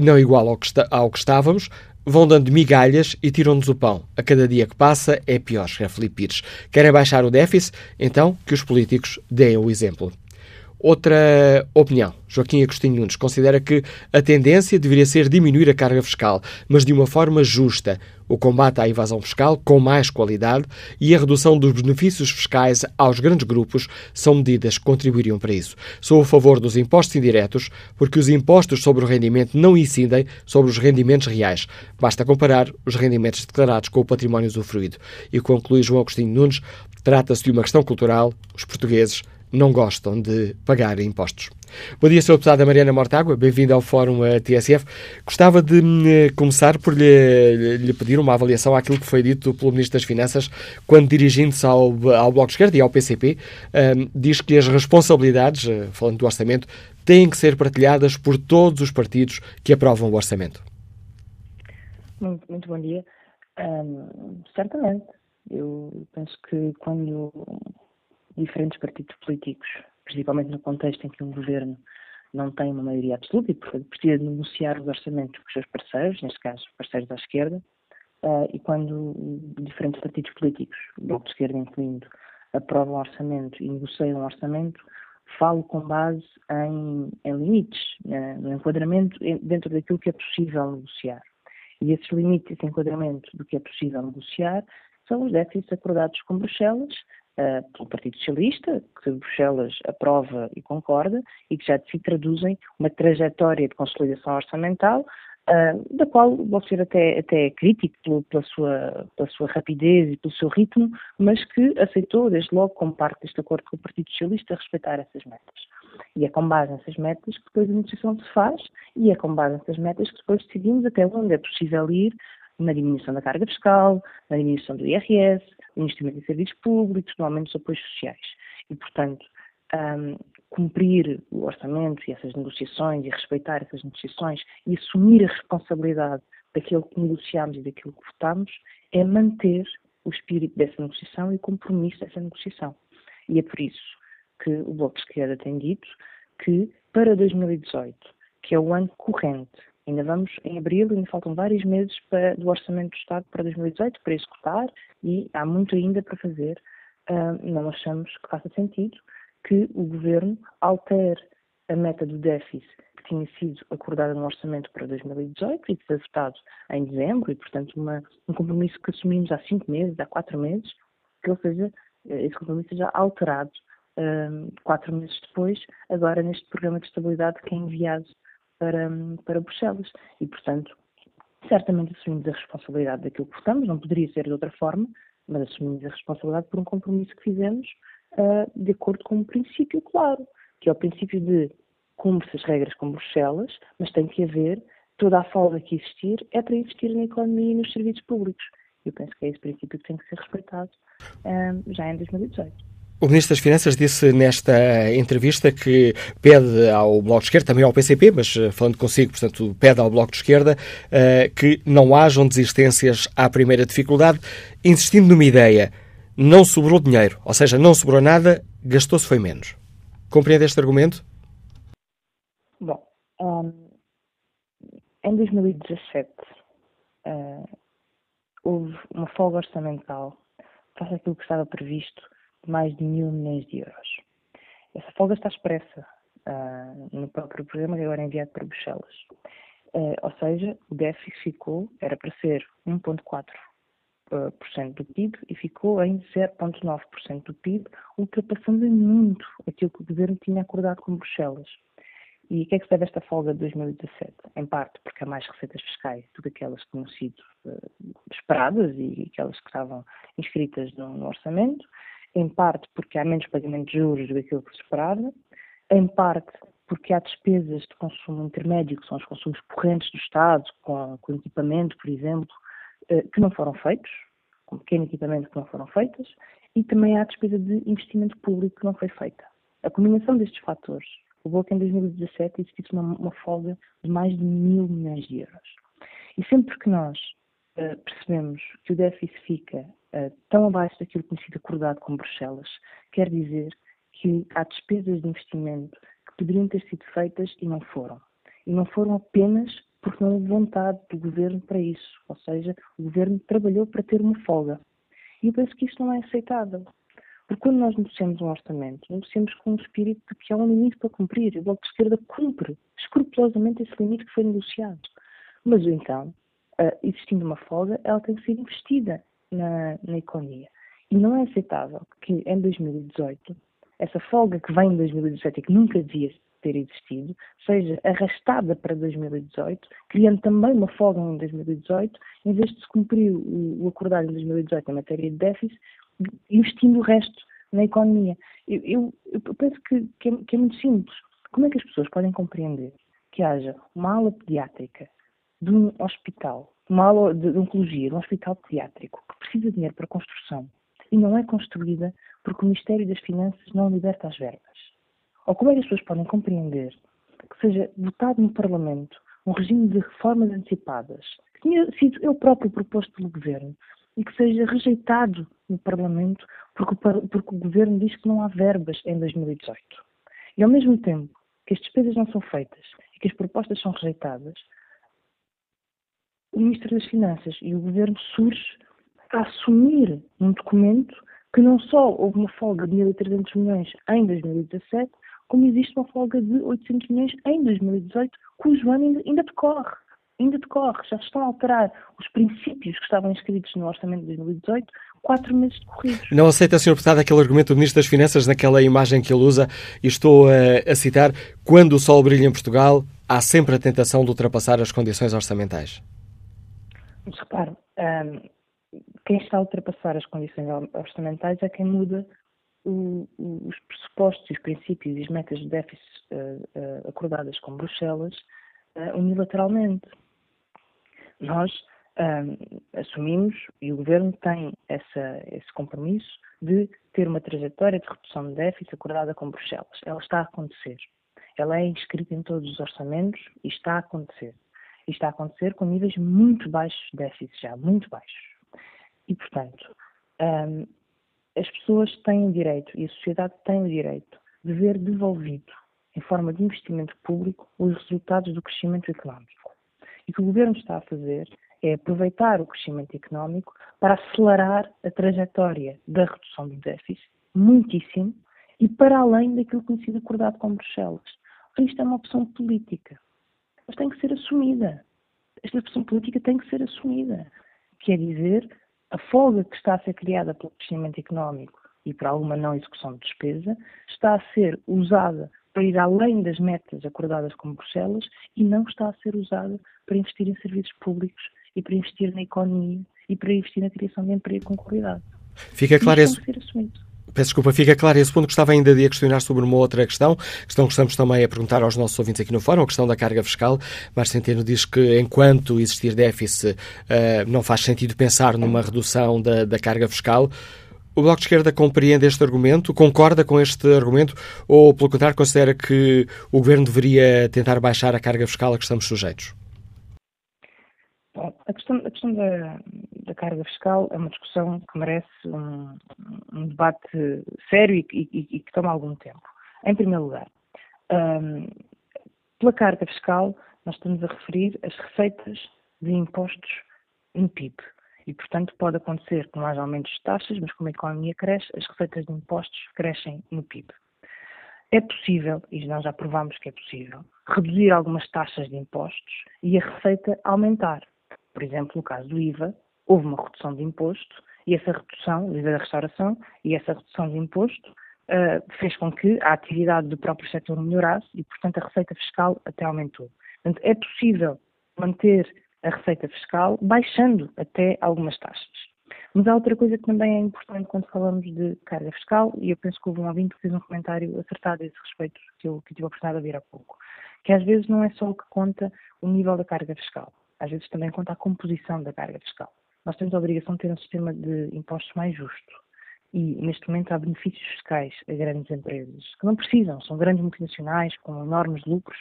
não igual ao que, está, ao que estávamos, vão dando migalhas e tiram-nos o pão. A cada dia que passa é pior, escreve Filipe Pires. Querem baixar o déficit? Então que os políticos deem o exemplo. Outra opinião. Joaquim Agostinho Nunes considera que a tendência deveria ser diminuir a carga fiscal, mas de uma forma justa, o combate à evasão fiscal com mais qualidade e a redução dos benefícios fiscais aos grandes grupos são medidas que contribuiriam para isso. Sou a favor dos impostos indiretos, porque os impostos sobre o rendimento não incidem sobre os rendimentos reais. Basta comparar os rendimentos declarados com o património usufruído. E conclui João Agostinho Nunes, trata-se de uma questão cultural. Os portugueses não gostam de pagar impostos. Bom dia, Sr. Deputada Mariana Mortágua, bem-vinda ao Fórum TSF. Gostava de hum, começar por lhe, lhe, pedir uma avaliação àquilo que foi dito pelo Ministro das Finanças quando, dirigindo-se ao, ao Bloco de Esquerda e ao PCP, um, diz que as responsabilidades, eh, falando do orçamento, têm que ser partilhadas por todos os partidos que aprovam o orçamento. Muito, muito bom dia. Um, certamente. Eu penso que quando diferentes partidos políticos, principalmente no contexto em que um governo não tem uma maioria absoluta e, portanto, precisa negociar os orçamentos com os seus parceiros, neste caso, parceiros da esquerda, uh, e quando diferentes partidos políticos, Bloco de Esquerda incluindo, aprovam um orçamento e negociam um orçamento, falo com base em, em limites, no enquadramento dentro daquilo que é possível negociar. E esses limites, esse enquadramento do que é possível negociar, são os déficits acordados com Bruxelas, uh, pelo Partido Socialista, que Bruxelas aprova e concorda, e que já se traduzem uma trajetória de consolidação orçamental, uh, da qual vou ser até, até crítico pelo, pela, sua, pela sua rapidez e pelo seu ritmo, mas que aceitou, desde logo, como parte deste acordo com o Partido Socialista, respeitar essas metas. E é com base nessas metas que depois a negociação se faz, e é com base nessas metas que depois decidimos até onde é possível ir na diminuição da carga fiscal, na diminuição do IRS, no investimento em serviços públicos, no aumento dos apoios sociais. E, portanto, um, cumprir o orçamento e essas negociações e respeitar essas negociações e assumir a responsabilidade daquilo que negociamos e daquilo que votamos é manter o espírito dessa negociação e o compromisso dessa negociação. E é por isso que o Bloco de Esquerda tem dito que para 2018, que é o ano corrente, Ainda vamos em abril, ainda faltam vários meses para, do Orçamento do Estado para 2018 para executar e há muito ainda para fazer. Uh, não achamos que faça sentido que o Governo altere a meta do déficit que tinha sido acordada no Orçamento para 2018 e votado em dezembro e, portanto, uma, um compromisso que assumimos há cinco meses, há quatro meses, que ele seja, eh, esse compromisso seja alterado uh, quatro meses depois, agora neste programa de estabilidade que é enviado para, para Bruxelas. E, portanto, certamente assumimos a responsabilidade daquilo que votamos, não poderia ser de outra forma, mas assumimos a responsabilidade por um compromisso que fizemos uh, de acordo com um princípio claro, que é o princípio de cumpre-se as regras com Bruxelas, mas tem que haver toda a folga que existir é para investir na economia e nos serviços públicos. Eu penso que é esse princípio que tem que ser respeitado uh, já em 2018. O Ministro das Finanças disse nesta entrevista que pede ao Bloco de Esquerda, também ao PCP, mas eh, falando consigo, portanto, pede ao Bloco de Esquerda uh, que não hajam desistências à primeira dificuldade, insistindo numa ideia. Não sobrou dinheiro, ou seja, não sobrou nada, gastou-se foi menos. Compreende este argumento? Bom, um, em 2017 uh, houve uma folga orçamental face aquilo que estava previsto mais de mil milhões de euros. Essa folga está expressa uh, no próprio programa que agora é enviado para Bruxelas. Uh, ou seja, o déficit ficou, era para ser 1,4% ah, do PIB e ficou em 0,9% do PIB, ultrapassando muito aquilo que o governo tinha acordado com Bruxelas. E o que é que se deve esta folga de 2017? Em parte porque há mais receitas fiscais do que aquelas que tinham sido uh, esperadas e aquelas que estavam inscritas no, no orçamento, em parte porque há menos pagamento de juros do que aquilo que se esperava, em parte porque há despesas de consumo intermédio, que são os consumos correntes do Estado, com, com equipamento, por exemplo, eh, que não foram feitos, com pequeno equipamento que não foram feitas, e também há despesa de investimento público que não foi feita. A combinação destes fatores levou que em 2017 existisse uma, uma folga de mais de mil milhões de euros. E sempre que nós uh, percebemos que o déficit fica tão abaixo daquilo que tem sido acordado com Bruxelas, quer dizer que há despesas de investimento que poderiam ter sido feitas e não foram. E não foram apenas porque não houve vontade do governo para isso, ou seja, o governo trabalhou para ter uma folga. E eu penso que isto não é aceitável. Porque quando nós negociamos um orçamento, negociamos com um espírito de que há um limite para cumprir. E o Bloco de Esquerda cumpre escrupulosamente esse limite que foi negociado. Mas então, uh, existindo uma folga, ela tem que ser investida na, na economia. E não é aceitável que em 2018, essa folga que vem em 2017 e que nunca devia ter existido, seja arrastada para 2018, criando também uma folga em 2018, em vez de se cumprir o, o acordado em 2018 em matéria de déficit, investindo o resto na economia. Eu, eu, eu penso que, que, é, que é muito simples. Como é que as pessoas podem compreender que haja uma ala pediátrica de um hospital uma aula de oncologia num hospital pediátrico que precisa de dinheiro para construção e não é construída porque o Ministério das Finanças não liberta as verbas? Ou como é que as pessoas podem compreender que seja votado no Parlamento um regime de reformas antecipadas que tinha sido eu próprio proposto pelo Governo e que seja rejeitado no Parlamento porque, porque o Governo diz que não há verbas em 2018? E ao mesmo tempo que as despesas não são feitas e que as propostas são rejeitadas, o Ministro das Finanças e o Governo surge a assumir um documento que não só houve uma folga de 1.300 milhões em 2017, como existe uma folga de 800 milhões em 2018, cujo ano ainda, ainda decorre. Ainda decorre. Já se estão a alterar os princípios que estavam inscritos no Orçamento de 2018, quatro meses decorridos. Não aceita, Sr. Deputado, aquele argumento do Ministro das Finanças naquela imagem que ele usa, e estou a, a citar, quando o sol brilha em Portugal, há sempre a tentação de ultrapassar as condições orçamentais. Mas repare, um, quem está a ultrapassar as condições orçamentais é quem muda o, os pressupostos, os princípios e as metas de déficit uh, uh, acordadas com Bruxelas uh, unilateralmente. Nós um, assumimos e o Governo tem essa, esse compromisso de ter uma trajetória de redução de déficit acordada com Bruxelas. Ela está a acontecer. Ela é inscrita em todos os orçamentos e está a acontecer. Está a acontecer com níveis muito baixos de déficit já, muito baixos. E, portanto, um, as pessoas têm o direito e a sociedade tem o direito de ver devolvido, em forma de investimento público, os resultados do crescimento económico. E o que o governo está a fazer é aproveitar o crescimento económico para acelerar a trajetória da redução do déficit, muitíssimo, e para além daquilo sido acordado com Bruxelas. Isto é uma opção política, mas tem que ser assumida. Esta opção política tem que ser assumida. Quer dizer, a folga que está a ser criada pelo crescimento económico e por alguma não execução de despesa está a ser usada para ir além das metas acordadas com Bruxelas e não está a ser usada para investir em serviços públicos e para investir na economia e para investir na criação de emprego com qualidade. Fica claro isso. Peço desculpa, fica claro esse ponto. Gostava ainda de a questionar sobre uma outra questão, questão que estamos também a perguntar aos nossos ouvintes aqui no fórum, a questão da carga fiscal. Mas Centeno diz que enquanto existir déficit uh, não faz sentido pensar numa redução da, da carga fiscal. O Bloco de Esquerda compreende este argumento, concorda com este argumento ou, pelo contrário, considera que o Governo deveria tentar baixar a carga fiscal a que estamos sujeitos? Bom, a questão, a questão da, da, carga fiscal é uma discussão que merece um, um debate sério e, e, e, que toma algum tempo. Em primeiro lugar, um, pela carga fiscal, nós estamos a referir as receitas de impostos no PIB. E, portanto, pode acontecer que não haja aumentos de taxas, mas como a economia cresce, as receitas de impostos crescem no PIB. É possível, e nós já provamos que é possível, reduzir algumas taxas de impostos e a receita aumentar. Por exemplo, no caso do IVA, houve uma redução de imposto e essa redução, o IVA da restauração, e essa redução de imposto uh, fez com que a atividade do próprio setor melhorasse e, portanto, a receita fiscal até aumentou. Portanto, é possível manter a receita fiscal baixando até algumas taxas. Mas há outra coisa que também é importante quando falamos de carga fiscal, e eu penso que houve um ouvinte que fez um comentário acertado a esse respeito, que eu, que eu tive a oportunidade de ver há pouco, que às vezes não é só o que conta o nível da carga fiscal às vezes também conta a composição da carga fiscal. Nós temos a obrigação de ter um sistema de impostos mais justo. E, neste momento, há benefícios fiscais a grandes empresas que não precisam, são grandes multinacionais com enormes lucros,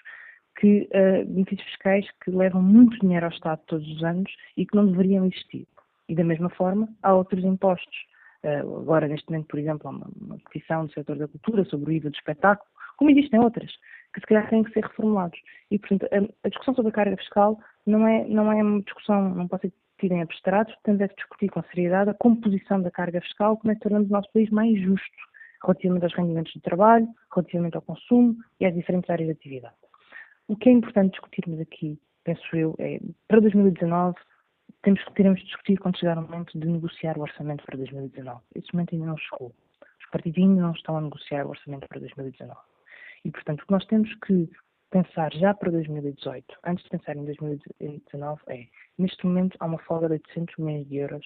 que, uh, benefícios fiscais que levam muito dinheiro ao Estado todos os anos e que não deveriam existir. E, da mesma forma, há outros impostos. Uh, agora, neste momento, por exemplo, há uma, uma petição do setor da cultura sobre o IVA do espetáculo, como existem outras, que se calhar têm que ser reformulados. E, portanto, a, a discussão sobre a carga fiscal não é, não é uma discussão, não pode ser tida em abstrato, é que discutir com seriedade a composição da carga fiscal, como é que tornamos o nosso país mais justo relativamente aos rendimentos do trabalho, relativamente ao consumo e às diferentes áreas de atividade. O que é importante discutirmos aqui, penso eu, é para 2019 temos que teremos de discutir quando chegar o momento de negociar o orçamento para 2019. Esse momento ainda não chegou. Os partidos ainda não estão a negociar o orçamento para 2019. E, portanto, o que nós temos que pensar já para 2018, antes de pensar em 2019, é, neste momento há uma folga de 800 milhões de euros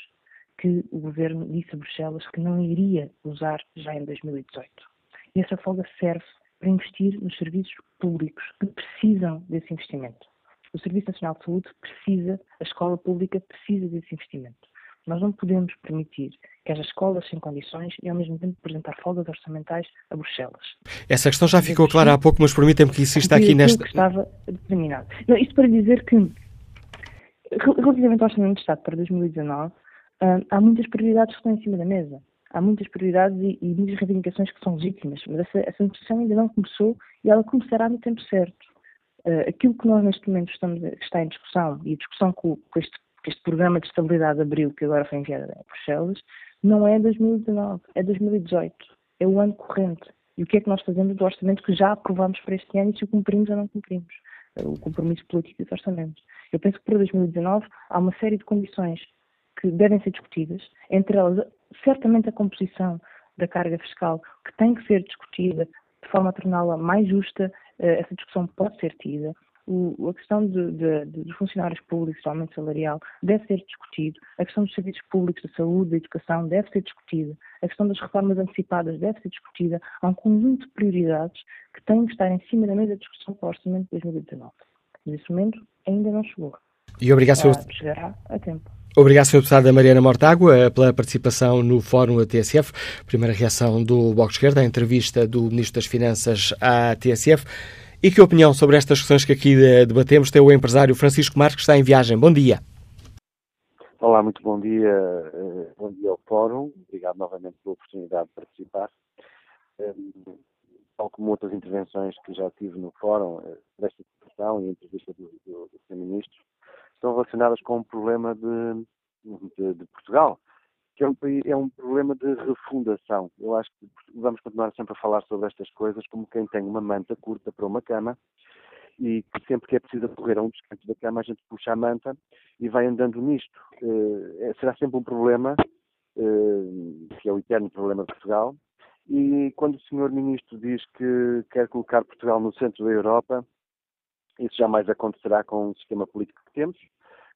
que o governo disse a Bruxelas que não iria usar já em 2018. E essa folga serve para investir nos serviços públicos que precisam desse investimento. O Serviço Nacional de Saúde precisa, a escola pública precisa desse investimento. Nós não podemos permitir que haja escolas sem condições e, ao mesmo tempo, apresentar folgas orçamentais a Bruxelas. Essa questão já ficou clara há pouco, mas permitem-me que insista aqui nesta. que estava determinado. Não, isto para dizer que, relativamente ao Orçamento de Estado para 2019, hum, há muitas prioridades que estão em cima da mesa. há muitas prioridades e, e muitas reivindicações que são legítimas, mas essa, essa negociação ainda não começou e ela começará no tempo certo. Uh, aquilo que nós neste momento estamos, está em discussão, e a discussão com, com este, este, programa de estabilidade de abril que agora foi enviado a Bruxelas, não é 2019, é 2018, é o ano corrente. E o que é que nós fazemos do orçamento que já aprovamos para este ano e se o cumprimos ou não cumprimos? O compromisso político dos orçamentos. Eu penso que para 2019 há uma série de condições que devem ser discutidas, entre elas, certamente a composição da carga fiscal, que tem que ser discutida de forma a torná-la mais justa, eh, essa discussão pode ser tida. O, a questão dos funcionários públicos, do aumento salarial, deve ser discutido. A questão dos serviços públicos da saúde, da educação, deve ser discutida. A questão das reformas antecipadas deve ser discutida. Há um conjunto de prioridades que têm que estar em cima da mesa de discussão para o Orçamento de 2019. Nesse momento, ainda não chegou. E obrigado, senhor. Chegará a tempo. Obrigado, Sr. Deputada Mariana Mortágua, pela participação no Fórum da TSF. Primeira reação do Bloco de Esquerda, a entrevista do Ministro das Finanças à TSF. E que opinião sobre estas questões que aqui debatemos tem o empresário Francisco Marques, que está em viagem. Bom dia. Olá, muito bom dia. Eh, bom dia ao Fórum. Obrigado novamente pela oportunidade de participar. Tal como outras intervenções que já tive no Fórum, eh, desta discussão e entrevista do, do, do. Ministro, estão relacionadas com um problema de, de, de Portugal, que é um, é um, problema de refundação. Eu acho que vamos continuar sempre a falar sobre estas coisas como quem tem uma manta curta para uma cama e que sempre que é preciso correr a um dos cantos da cama a gente puxa a manta e vai andando nisto. Uh, será sempre um problema, uh, que é o eterno problema de Portugal, e quando o Sr. Ministro diz que quer colocar Portugal no centro da Europa, isso jamais acontecerá com o sistema político que temos,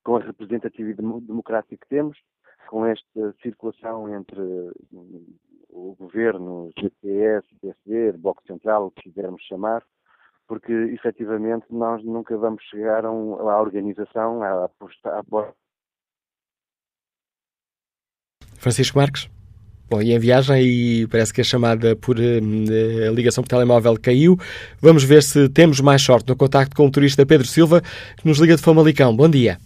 com a representatividade democrática que temos, com esta circulação entre o governo, GPS, PSD, Bloco Central, o que quisermos chamar, porque efetivamente nós nunca vamos chegar a um, à organização, à aposta. Francisco Marques? Bom, e em viagem e parece que a chamada por uh, a ligação por telemóvel caiu. Vamos ver se temos mais sorte no contacto com o turista Pedro Silva, que nos liga de Famalicão. Bom dia.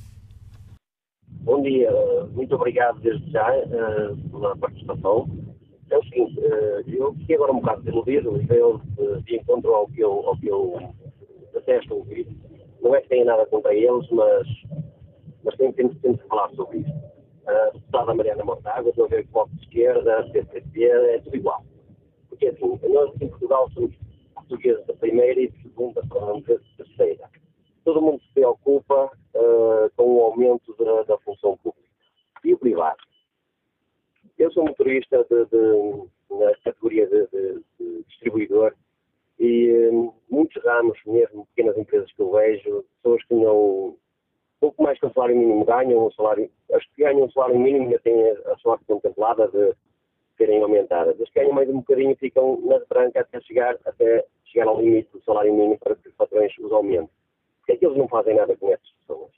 Bom dia. Muito obrigado desde já uh, pela participação. É o seguinte, uh, eu fiquei agora um bocado desiludido e veio de encontro ao que eu, ao que eu detesto ouvir. Não é que tenha nada contra eles, mas, mas tenho, tenho, tenho que falar sobre isso a deputada Mariana Mortágua, estou a ver o Bloco de Esquerda, a CCP, é tudo igual. Porque assim, nós em Portugal somos portugueses da primeira e de segunda, dizer de terceira. Todo mundo se preocupa uh, com o aumento da, da, função pública. E o privado? Eu sou motorista de, de, na categoria de, de distribuidor e um, muitos ramos, mesmo pequenas empresas que eu vejo, pessoas que não pouco mais que o salário mínimo ganham, o salário, as que ganham o salário mínimo ainda têm a sorte contemplada de serem aumentadas. As que ganham mais um bocadinho ficam na branca até chegar, até chegar ao limite do salário mínimo para que os patrões os aumentem. Porquê é que eles não fazem nada com essas pessoas?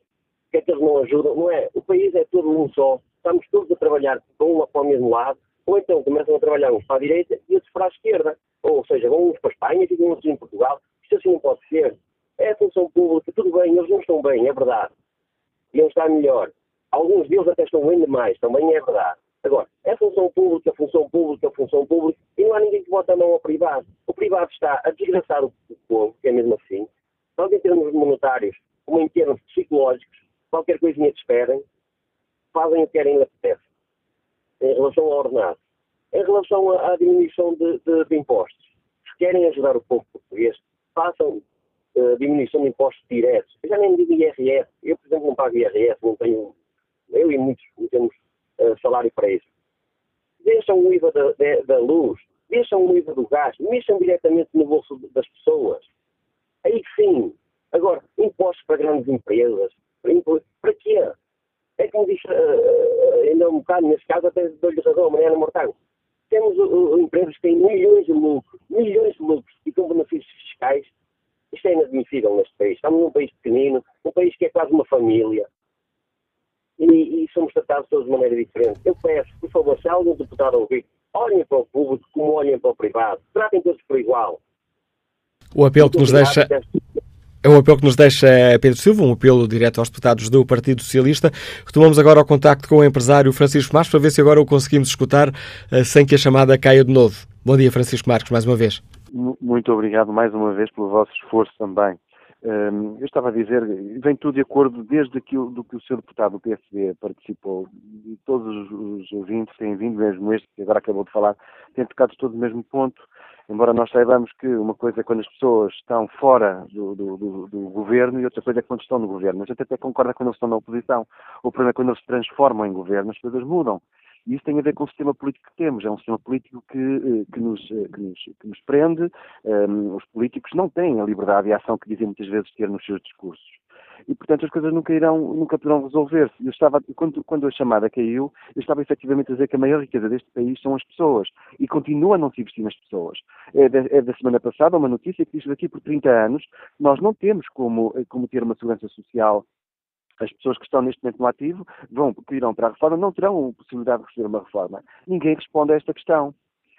Porquê é que eles não ajudam? Não é? O país é todo um só. Estamos todos a trabalhar com um para o mesmo lado, ou então começam a trabalhar uns para a direita e outros para a esquerda. Ou seja, vão uns para a Espanha e outros em Portugal. Isto assim não pode ser. É a função pública, tudo bem, eles não estão bem, é verdade deviam estar melhor. Alguns deles até estão bem demais, também é verdade. Agora, é função pública, função pública, função pública, e não há ninguém que bota a mão ao privado. O privado está a desgraçar o povo, que é mesmo assim, tanto em termos monetários como em termos psicológicos, qualquer coisinha que esperem, fazem o que querem e apetece, em relação ao ordenado. Em relação à, diminuição de, de, de impostos, se querem ajudar o povo português, façam uh, diminuição de impostos diretos. Eu já nem digo IRS. Eu, por exemplo, não pago IRS, não tenho, eu e muitos não temos uh, salário para isso. Deixam o IVA da, da, luz, deixam o IVA do gás, mexam diretamente no bolso das pessoas. Aí sim. Agora, impostos para grandes empresas, para, para quê? É como disse uh, ainda um bocado, nesse caso, até dou-lhe razão, Mariana Mortago. Temos uh, empresas que têm milhões de lucros, milhões de lucros e com benefícios fiscais isto é inadmissível neste país. Estamos num país pequenino, um país que é quase uma família. E, e somos tratados todos de maneira diferente. Eu peço, por favor, se algum deputado ouvir, olhem para o público como olhem para o privado. Tratem todos por igual. O apelo que nos deixa. É um apelo que nos deixa Pedro Silva, um apelo direto aos deputados do Partido Socialista. Retomamos agora o contacto com o empresário Francisco Marques para ver se agora o conseguimos escutar eh, sem que a chamada caia de novo. Bom dia, Francisco Marques, mais uma vez. Muito obrigado mais uma vez pelo vosso esforço também. Eu estava a dizer, vem tudo de acordo desde aquilo do que o Sr. Deputado do PSD participou, e todos os ouvintes têm vindo, mesmo este que agora acabou de falar, têm tocado todos o mesmo ponto, embora nós saibamos que uma coisa é quando as pessoas estão fora do, do, do, do governo e outra coisa é quando estão no governo. A gente até concorda quando eles estão na oposição. O problema é quando eles se transformam em governo, as coisas mudam. E isso tem a ver com o sistema político que temos. É um sistema político que, eh, que, nos, eh, que, nos, que nos, prende. Um, ehm, os políticos não têm a liberdade de ação que dizem muitas vezes ter nos seus discursos. E, portanto, as coisas nunca irão, nunca poderão resolver-se. Eu estava, quando, quando a chamada caiu, eu estava efetivamente a dizer que a maior riqueza deste país são as pessoas. E continua a não se investir nas pessoas. É da, é da semana passada uma notícia que diz que daqui por 30 anos nós não temos como, como ter uma segurança social as pessoas que estão neste momento no ativo vão, que irão para a reforma não terão possibilidade de receber uma reforma. Ninguém responde a esta questão.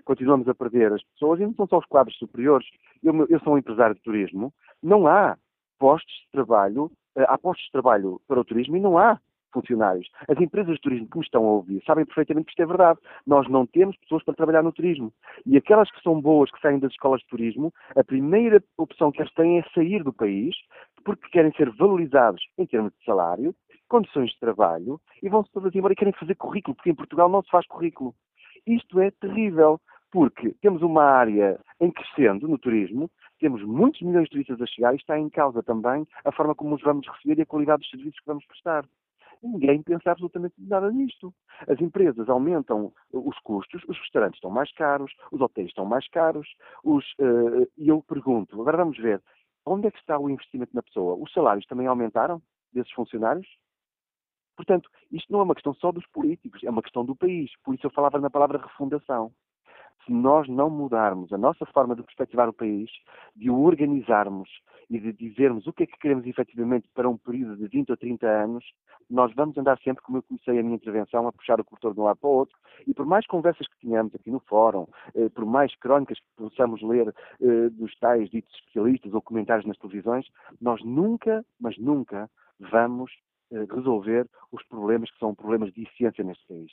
Continuamos a perder as pessoas e não são só os quadros superiores. Eu, eu sou um empresário de turismo, não há postos de trabalho, eh, há postos de trabalho para o turismo e não há funcionários. As empresas de turismo que me estão a ouvir sabem perfeitamente que isto é verdade. Nós não temos pessoas para trabalhar no turismo. E aquelas que são boas, que saem das escolas de turismo, a primeira opção que eles têm é sair do país, porque querem ser valorizados em termos de salário, condições de trabalho, e vão-se todas embora e querem fazer currículo, porque em Portugal não se faz currículo. Isto é terrível, porque temos uma área em crescendo no turismo, temos muitos milhões de turistas a chegar e está em causa também a forma como os vamos receber e a qualidade dos serviços que vamos prestar. Ninguém pensa absolutamente nada nisto. As empresas aumentam os custos, os restaurantes estão mais caros, os hotéis estão mais caros, os, uh, e eu pergunto, agora vamos ver, onde é que está o investimento na pessoa? Os salários também aumentaram desses funcionários? Portanto, isto não é uma questão só dos políticos, é uma questão do país. Por isso eu falava na palavra refundação se nós não mudarmos a nossa forma de perspectivar o país, de o organizarmos e de dizermos o que é que queremos efetivamente para um período de 20 ou 30 anos, nós vamos andar sempre, como eu comecei a minha intervenção, a puxar o corretor de um lado para o outro, e por mais conversas que tenhamos aqui no fórum, eh, por mais crónicas que possamos ler eh, dos tais ditos especialistas ou comentários nas televisões, nós nunca, mas nunca, vamos eh, resolver os problemas que são problemas de eficiência neste país.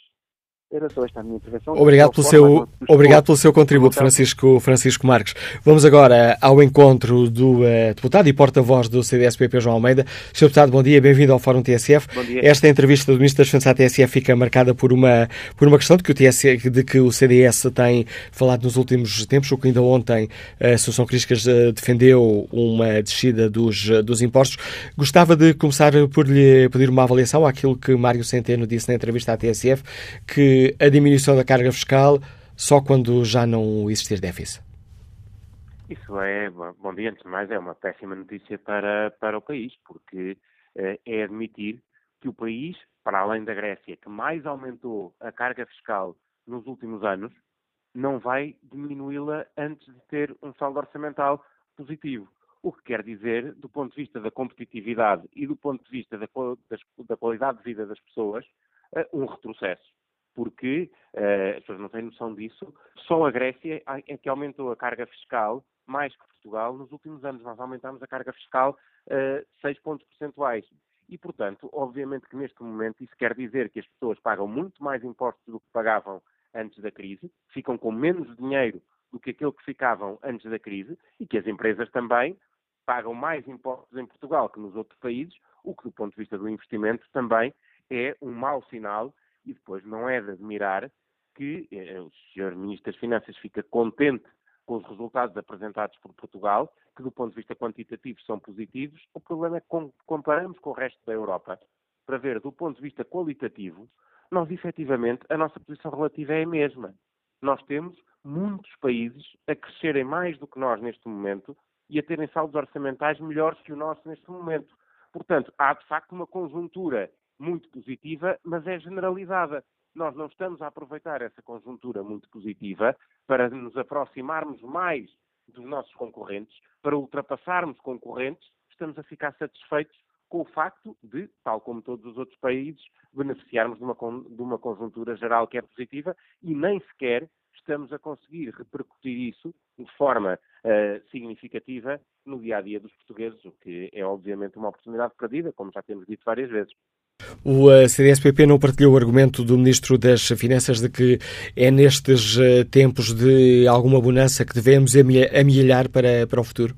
Era só esta a minha intervenção. Obrigado pelo, seu, obrigado pelo seu contributo, Francisco, Francisco Marques. Vamos agora ao encontro do uh, deputado e porta-voz do CDS-PP, João Almeida. Sr. Deputado, bom dia, bem-vindo ao Fórum TSF. Esta entrevista do Ministro das Finanças à TSF fica marcada por uma, por uma questão de que, o TSF, de que o CDS tem falado nos últimos tempos, o que ainda ontem a Associação Críticas uh, defendeu uma descida dos, uh, dos impostos. Gostava de começar por lhe pedir uma avaliação àquilo que Mário Centeno disse na entrevista à TSF, que a diminuição da carga fiscal só quando já não existir déficit? Isso é, bom dia, antes de mais, é uma péssima notícia para, para o país, porque eh, é admitir que o país, para além da Grécia, que mais aumentou a carga fiscal nos últimos anos, não vai diminuí-la antes de ter um saldo orçamental positivo. O que quer dizer, do ponto de vista da competitividade e do ponto de vista da, da qualidade de vida das pessoas, eh, um retrocesso porque uh, as pessoas não têm noção disso. Só a Grécia é que aumentou a carga fiscal mais que Portugal nos últimos anos. Nós aumentámos a carga fiscal uh, 6 pontos percentuais. E, portanto, obviamente que neste momento isso quer dizer que as pessoas pagam muito mais impostos do que pagavam antes da crise, ficam com menos dinheiro do que aquilo que ficavam antes da crise e que as empresas também pagam mais impostos em Portugal que nos outros países, o que, do ponto de vista do investimento, também é um mau sinal e depois não é de admirar que eh, o Sr. Ministro das Finanças fica contente com os resultados apresentados por Portugal, que do ponto de vista quantitativo são positivos. O problema é que comparamos com o resto da Europa para ver do ponto de vista qualitativo, nós efetivamente a nossa posição relativa é a mesma. Nós temos muitos países a crescerem mais do que nós neste momento e a terem saldos orçamentais melhores que o nosso neste momento. Portanto, há de facto uma conjuntura muito positiva, mas é generalizada. Nós não estamos a aproveitar essa conjuntura muito positiva para nos aproximarmos mais dos nossos concorrentes, para ultrapassarmos concorrentes, estamos a ficar satisfeitos com o facto de, tal como todos os outros países, beneficiarmos de uma, de uma conjuntura geral que é positiva e nem sequer estamos a conseguir repercutir isso de forma uh, significativa no dia a dia dos portugueses, o que é obviamente uma oportunidade perdida, como já temos dito várias vezes. O uh, CDSPP não partilhou o argumento do Ministro das Finanças de que é nestes uh, tempos de alguma bonança que devemos amelhar para, para o futuro?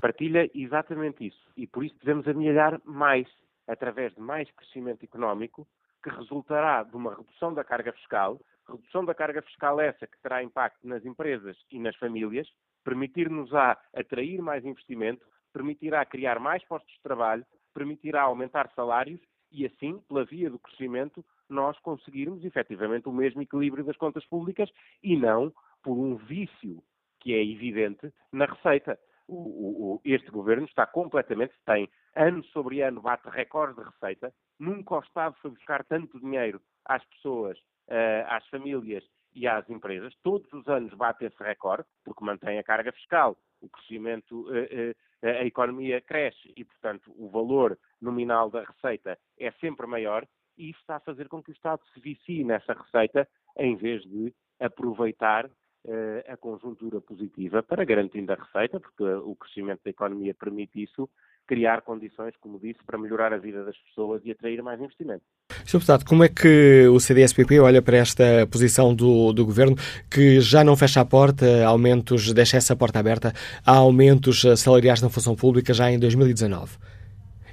partilha exatamente isso. E por isso devemos amelhar mais, através de mais crescimento económico, que resultará de uma redução da carga fiscal, redução da carga fiscal essa que terá impacto nas empresas e nas famílias, permitir-nos-á atrair mais investimento, permitirá criar mais postos de trabalho, permitirá aumentar salários e, assim, pela via do crescimento, nós conseguirmos efetivamente o mesmo equilíbrio das contas públicas e não por um vício que é evidente na receita. O, o, este governo está completamente, tem ano sobre ano, bate recorde de receita. Nunca o Estado foi buscar tanto dinheiro às pessoas, uh, às famílias e às empresas. Todos os anos bate esse recorde, porque mantém a carga fiscal, o crescimento, uh, uh, a economia cresce e, portanto, o valor nominal da receita é sempre maior e isso está a fazer com que o Estado se vicie nessa receita em vez de aproveitar uh, a conjuntura positiva para garantindo a receita, porque o crescimento da economia permite isso, criar condições, como disse, para melhorar a vida das pessoas e atrair mais investimento. Sr. Deputado, como é que o CDSPP olha para esta posição do, do Governo que já não fecha a porta, aumentos, deixa essa porta aberta a aumentos salariais na função pública já em 2019?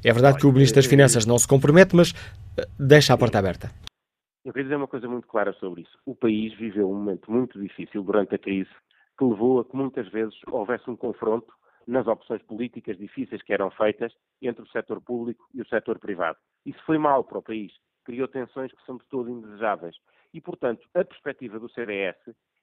É verdade que o Ministro das Finanças não se compromete, mas eh, deixa a porta aberta. Eu queria dizer uma coisa muito clara sobre isso. O país viveu um momento muito difícil durante a crise que levou a que muitas vezes houvesse um confronto nas opções políticas difíceis que eram feitas entre o setor público e o setor privado. Isso foi mal para o país, criou tensões que são de todo indesejáveis. E, portanto, a perspectiva do CDS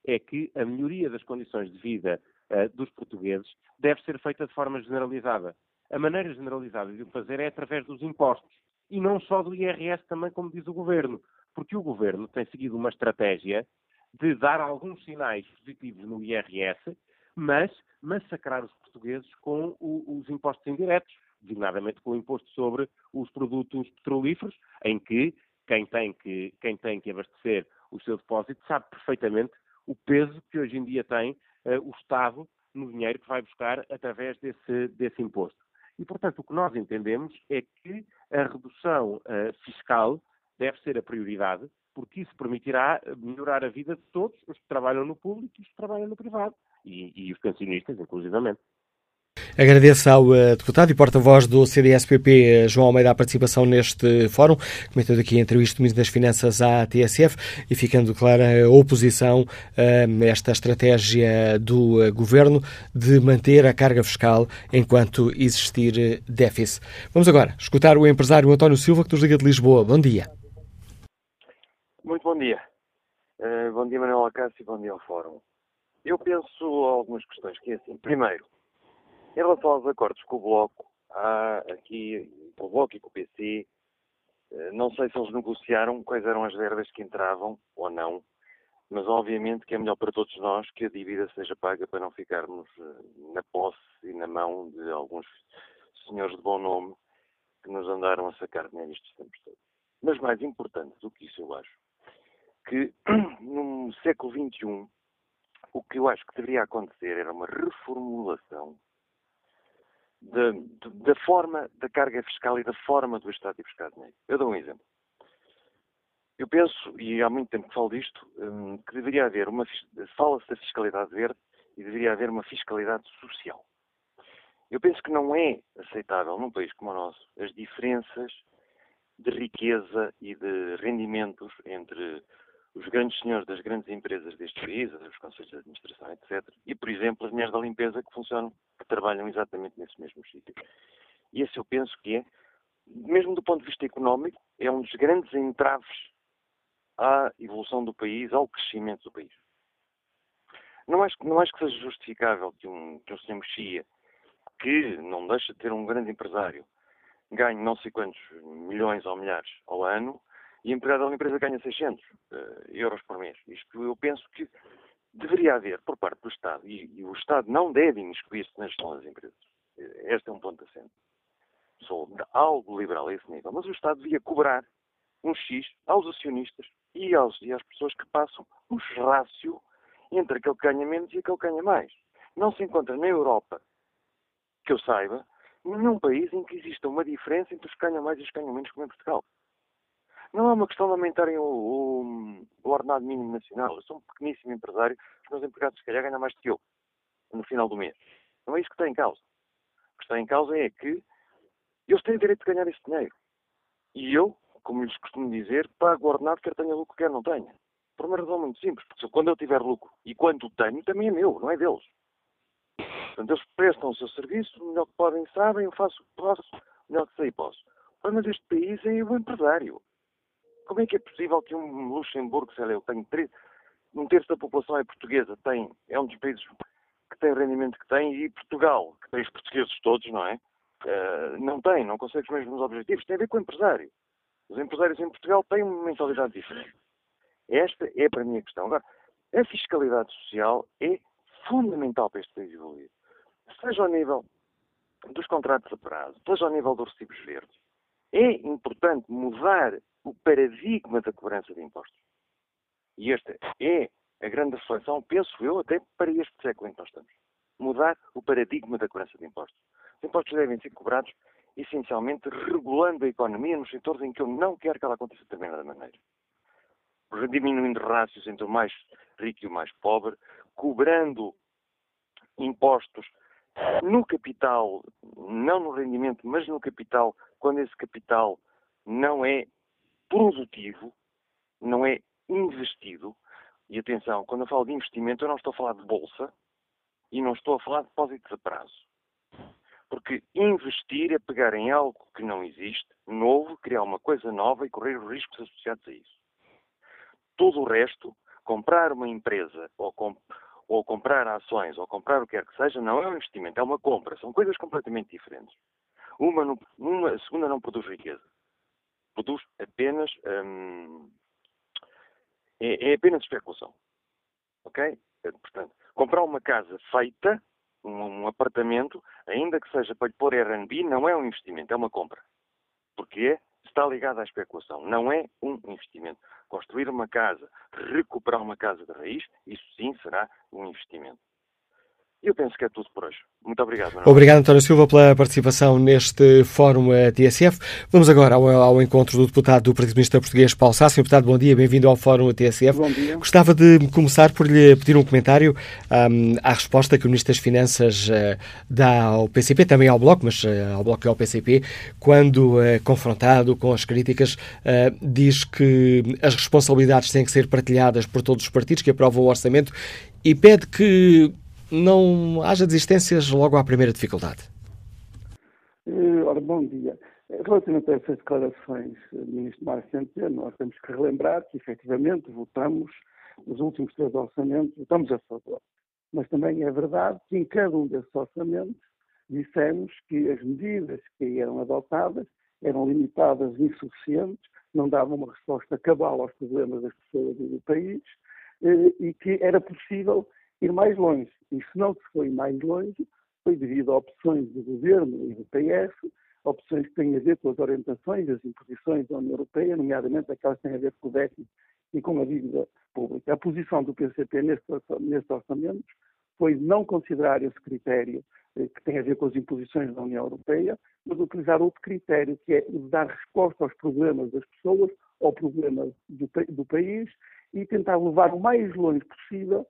é que a melhoria das condições de vida uh, dos portugueses deve ser feita de forma generalizada. A maneira generalizada de o fazer é através dos impostos. E não só do IRS também, como diz o Governo porque o governo tem seguido uma estratégia de dar alguns sinais positivos no IRS, mas massacrar os portugueses com o, os impostos indiretos, designadamente com o imposto sobre os produtos petrolíferos, em que quem tem que, quem tem que abastecer o seu depósito sabe perfeitamente o peso que hoje em dia tem uh, o Estado no dinheiro que vai buscar através desse, desse imposto. E, portanto, o que nós entendemos é que a redução uh, fiscal deve ser a prioridade, porque isso permitirá melhorar a vida de todos, os que trabalham no público e os que trabalham no privado, e, e os pensionistas, inclusivamente. Agradeço ao uh, deputado e porta-voz do CDSPP, eh, João Almeida, a participação neste fórum, comentando aqui a entrevista do Ministro das Finanças à TSF e ficando clara a oposição a esta estratégia do uh, Governo de manter a carga fiscal enquanto existir déficit. Vamos agora escutar o empresário António Silva, que nos liga de Lisboa. Bom dia. Muito bom dia. Uh, bom dia, Manuel Acácio, bom dia ao Fórum. Eu penso algumas questões, que é assim. Primeiro, em relação aos acordos com o Bloco, há aqui, com o Bloco e com o PC, eh, não sei se eles negociaram quais eram as verbas que entravam ou não, mas obviamente que é melhor para todos nós que a dívida seja paga para não ficarmos uh, na posse e na mão de alguns senhores de bom nome que nos andaram a sacar dinheiro estes tempos todos. Mas mais importante do que isso, eu acho, que no século XXI o que eu acho que deveria acontecer era uma reformulação da, da forma da carga fiscal e da forma do Estado de buscar dinheiro. Eu dou um exemplo. Eu penso, e há muito tempo que falo disto, hum, que deveria haver uma. Fala-se da fiscalidade verde e deveria haver uma fiscalidade social. Eu penso que não é aceitável num país como o nosso as diferenças de riqueza e de rendimentos entre os grandes senhores das grandes empresas deste país, os conselhos de administração, etc. E, por exemplo, as mulheres da limpeza que funcionam, que trabalham exatamente nesses mesmos sítios. E esse eu penso que é, mesmo do ponto de vista económico, é um dos grandes entraves à evolução do país, ao crescimento do país. Não acho, não acho que seja justificável que um, que um senhor Mexia, que não deixa de ter um grande empresário, ganhe não sei quantos milhões ou milhares ao ano, e a empregado de uma empresa ganha 600 uh, eh, euros por mês. Isto eu penso que deveria haver por parte do Estado, e, e o Estado não deve imiscuir-se na gestão das empresas. Este é um ponto assente. Sou algo liberal a esse nível, mas o Estado devia cobrar um X aos acionistas e, aos, e às pessoas que passam um rácio entre aquele que ganha menos e aquele que ganha mais. Não se encontra na Europa, que eu saiba, nenhum país em que exista uma diferença entre os que ganham mais e os que ganham menos, como em Portugal. Não é uma questão de aumentarem o, o, o ordenado mínimo nacional. Eu sou um pequeníssimo empresário, os meus empregados se calhar ganham mais do que eu no final do mês. Não é isso que está em causa. O que está em causa é que eles têm direito de ganhar esse dinheiro. E eu, como lhes costumo dizer, pago o ordenado quer tenha lucro, quer não tenha. Por uma razão muito simples, porque quando eu tiver lucro e quando tenho, também é meu, não é deles. Portanto, eles prestam o seu serviço, o melhor que podem sabem, eu faço o que posso, o melhor que sei posso. O problema deste país é o empresário. Como é que é possível que um Luxemburgo, sei lá, eu tenho três, um terço da população é portuguesa, tem, é um dos países que tem o rendimento que tem, e Portugal, que tem os portugueses todos, não é? Uh, não tem, não consegue os mesmos objetivos. Tem a ver com o empresário. Os empresários em Portugal têm uma mentalidade diferente. Esta é para mim a questão. Agora, a fiscalidade social é fundamental para este país evoluir. Seja ao nível dos contratos a prazo, seja ao nível dos recibos verdes. É importante mudar o paradigma da cobrança de impostos. E esta é a grande reflexão, penso eu, até para este século em que nós estamos. Mudar o paradigma da cobrança de impostos. Os impostos devem ser cobrados essencialmente regulando a economia nos setores em que eu não quero que ela aconteça de determinada maneira. Diminuindo rácios entre o mais rico e o mais pobre, cobrando impostos no capital, não no rendimento, mas no capital, quando esse capital não é produtivo, não é investido. E atenção, quando eu falo de investimento, eu não estou a falar de bolsa e não estou a falar de depósito de prazo. Porque investir é pegar em algo que não existe, novo, criar uma coisa nova e correr os riscos associados a isso. Todo o resto, comprar uma empresa ou, comp ou comprar ações ou comprar o que quer que seja, não é um investimento, é uma compra. São coisas completamente diferentes. Uma, não, uma a segunda não produz riqueza. Produz apenas. Hum, é, é apenas especulação. Ok? Portanto, comprar uma casa feita um, um apartamento, ainda que seja para lhe pôr Airbnb, não é um investimento, é uma compra. Porque está ligado à especulação, não é um investimento. Construir uma casa, recuperar uma casa de raiz, isso sim será um investimento. Eu penso que é tudo por hoje. Muito obrigado. Manuel. Obrigado, António Silva, pela participação neste Fórum eh, TSF. Vamos agora ao, ao, encontro do deputado do Partido Comunista Português, Paulo Sácio. Deputado, bom dia, bem-vindo ao Fórum TSF. Bom dia. Gostava de começar por lhe pedir um comentário um, à resposta que o Ministro das Finanças uh, dá ao PCP, também ao Bloco, mas uh, ao Bloco e ao PCP, quando uh, confrontado com as críticas, diz que as responsabilidades têm que ser partilhadas por todos os partidos que aprovam o orçamento e pede que não haja desistências logo à primeira dificuldade? Uh, ora, bom dia. Relativamente a essas declarações do Ministro Mário Centeno, nós temos que relembrar que, efetivamente, votamos nos últimos três orçamentos, votamos a favor. Mas também é verdade que em cada um desses orçamentos dissemos que as medidas que eram adotadas eram limitadas e insuficientes, não davam uma resposta cabal aos problemas das pessoas e do país, eh, e que era possível ir mais longe. E se não se foi mais longe, foi devido a opções do governo e do PS, opções que têm a ver com as orientações das imposições da União Europeia, nomeadamente aquelas que têm a ver com o déficit e com a dívida pública. A posição do PCP nestes orçamentos foi não considerar esse critério eh, que tem a ver com as imposições da União Europeia, mas utilizar outro critério, que é dar resposta aos problemas das pessoas, ao problema do, do país, e tentar levar o mais longe possível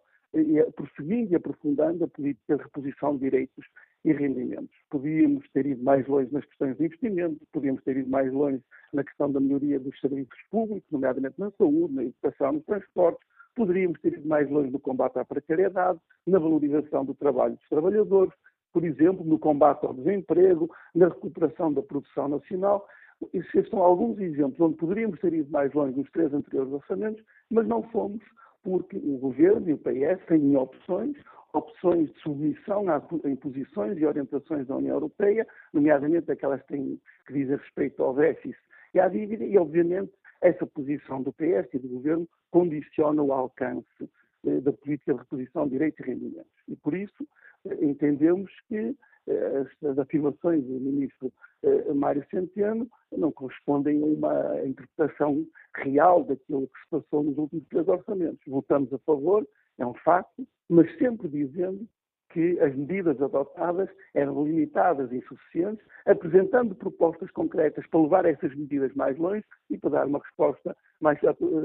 prosseguindo e aprofundando a política de reposição de direitos e rendimentos. Podíamos ter ido mais longe nas questões de investimento, podíamos ter ido mais longe na questão da melhoria dos serviços públicos, nomeadamente na saúde, na educação, nos transportes, poderíamos ter ido mais longe no combate à precariedade, na valorização do trabalho dos trabalhadores, por exemplo, no combate ao desemprego, na recuperação da produção nacional. Estes são alguns exemplos onde poderíamos ter ido mais longe nos três anteriores orçamentos, mas não fomos porque o governo e o PS têm opções, opções de submissão às imposições e orientações da União Europeia, nomeadamente aquelas que, têm, que dizem respeito ao déficit e à dívida, e obviamente essa posição do PS e do governo condiciona o alcance eh, da política de reposição de direitos e rendimentos. E por isso eh, entendemos que as, as afirmações do ministro eh, Mário Centeno não correspondem a uma interpretação real daquilo que se passou nos últimos três orçamentos. Votamos a favor, é um facto, mas sempre dizendo que as medidas adotadas eram limitadas e insuficientes, apresentando propostas concretas para levar essas medidas mais longe e para dar uma resposta mais,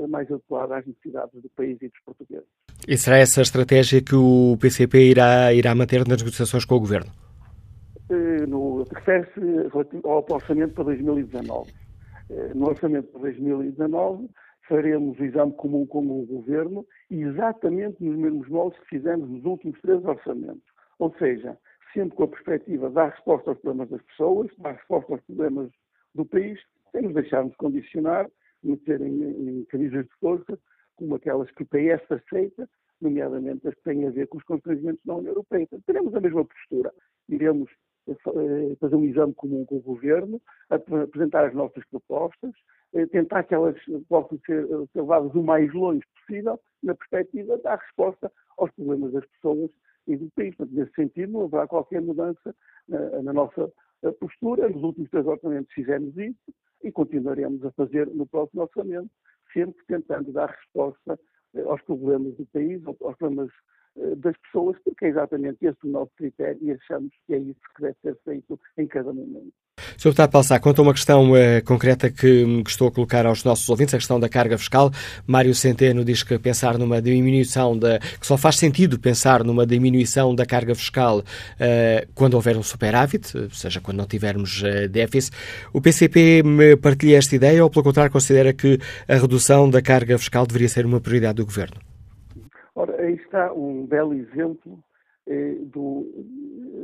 mais adequada às necessidades do país e dos portugueses. E será essa a estratégia que o PCP irá, irá manter nas negociações com o Governo? Eh, refere-se ao orçamento para 2019. Eh, no orçamento para 2019 faremos o exame comum com o Governo exatamente nos mesmos moldes que fizemos nos últimos três orçamentos. Ou seja, sempre com a perspectiva de dar resposta aos problemas das pessoas, dar resposta aos problemas do país, sem nos deixarmos condicionar, meter em, em camisas de força, como aquelas que o PS aceita, nomeadamente as que têm a ver com os constrangimentos da União Europeia. Então, teremos a mesma postura. Iremos fazer um exame comum com o Governo, apresentar as nossas propostas, eh, tentar que elas possam ser, eh, levadas o mais longe possível, na perspectiva dar resposta aos problemas das pessoas e do país. Portanto, nesse sentido, não haverá qualquer mudança na, na nossa postura. Nos últimos três orçamentos fizemos isso e continuaremos a fazer no próximo orçamento, sempre tentando dar resposta aos problemas do país, aos problemas eh, das pessoas, porque é exatamente esse o nosso critério e achamos que é isso que deve ser feito em cada momento. Sr. Deputado Paulo quanto a uma questão uh, concreta que me gostou colocar aos nossos ouvintes, a questão da carga fiscal, Mário Centeno diz que pensar numa diminuição da. que só faz sentido pensar numa diminuição da carga fiscal uh, quando houver um superávit, ou seja, quando não tivermos uh, déficit. O PCP me partilha esta ideia ou, pelo contrário, considera que a redução da carga fiscal deveria ser uma prioridade do Governo? Aí está um belo exemplo eh, do,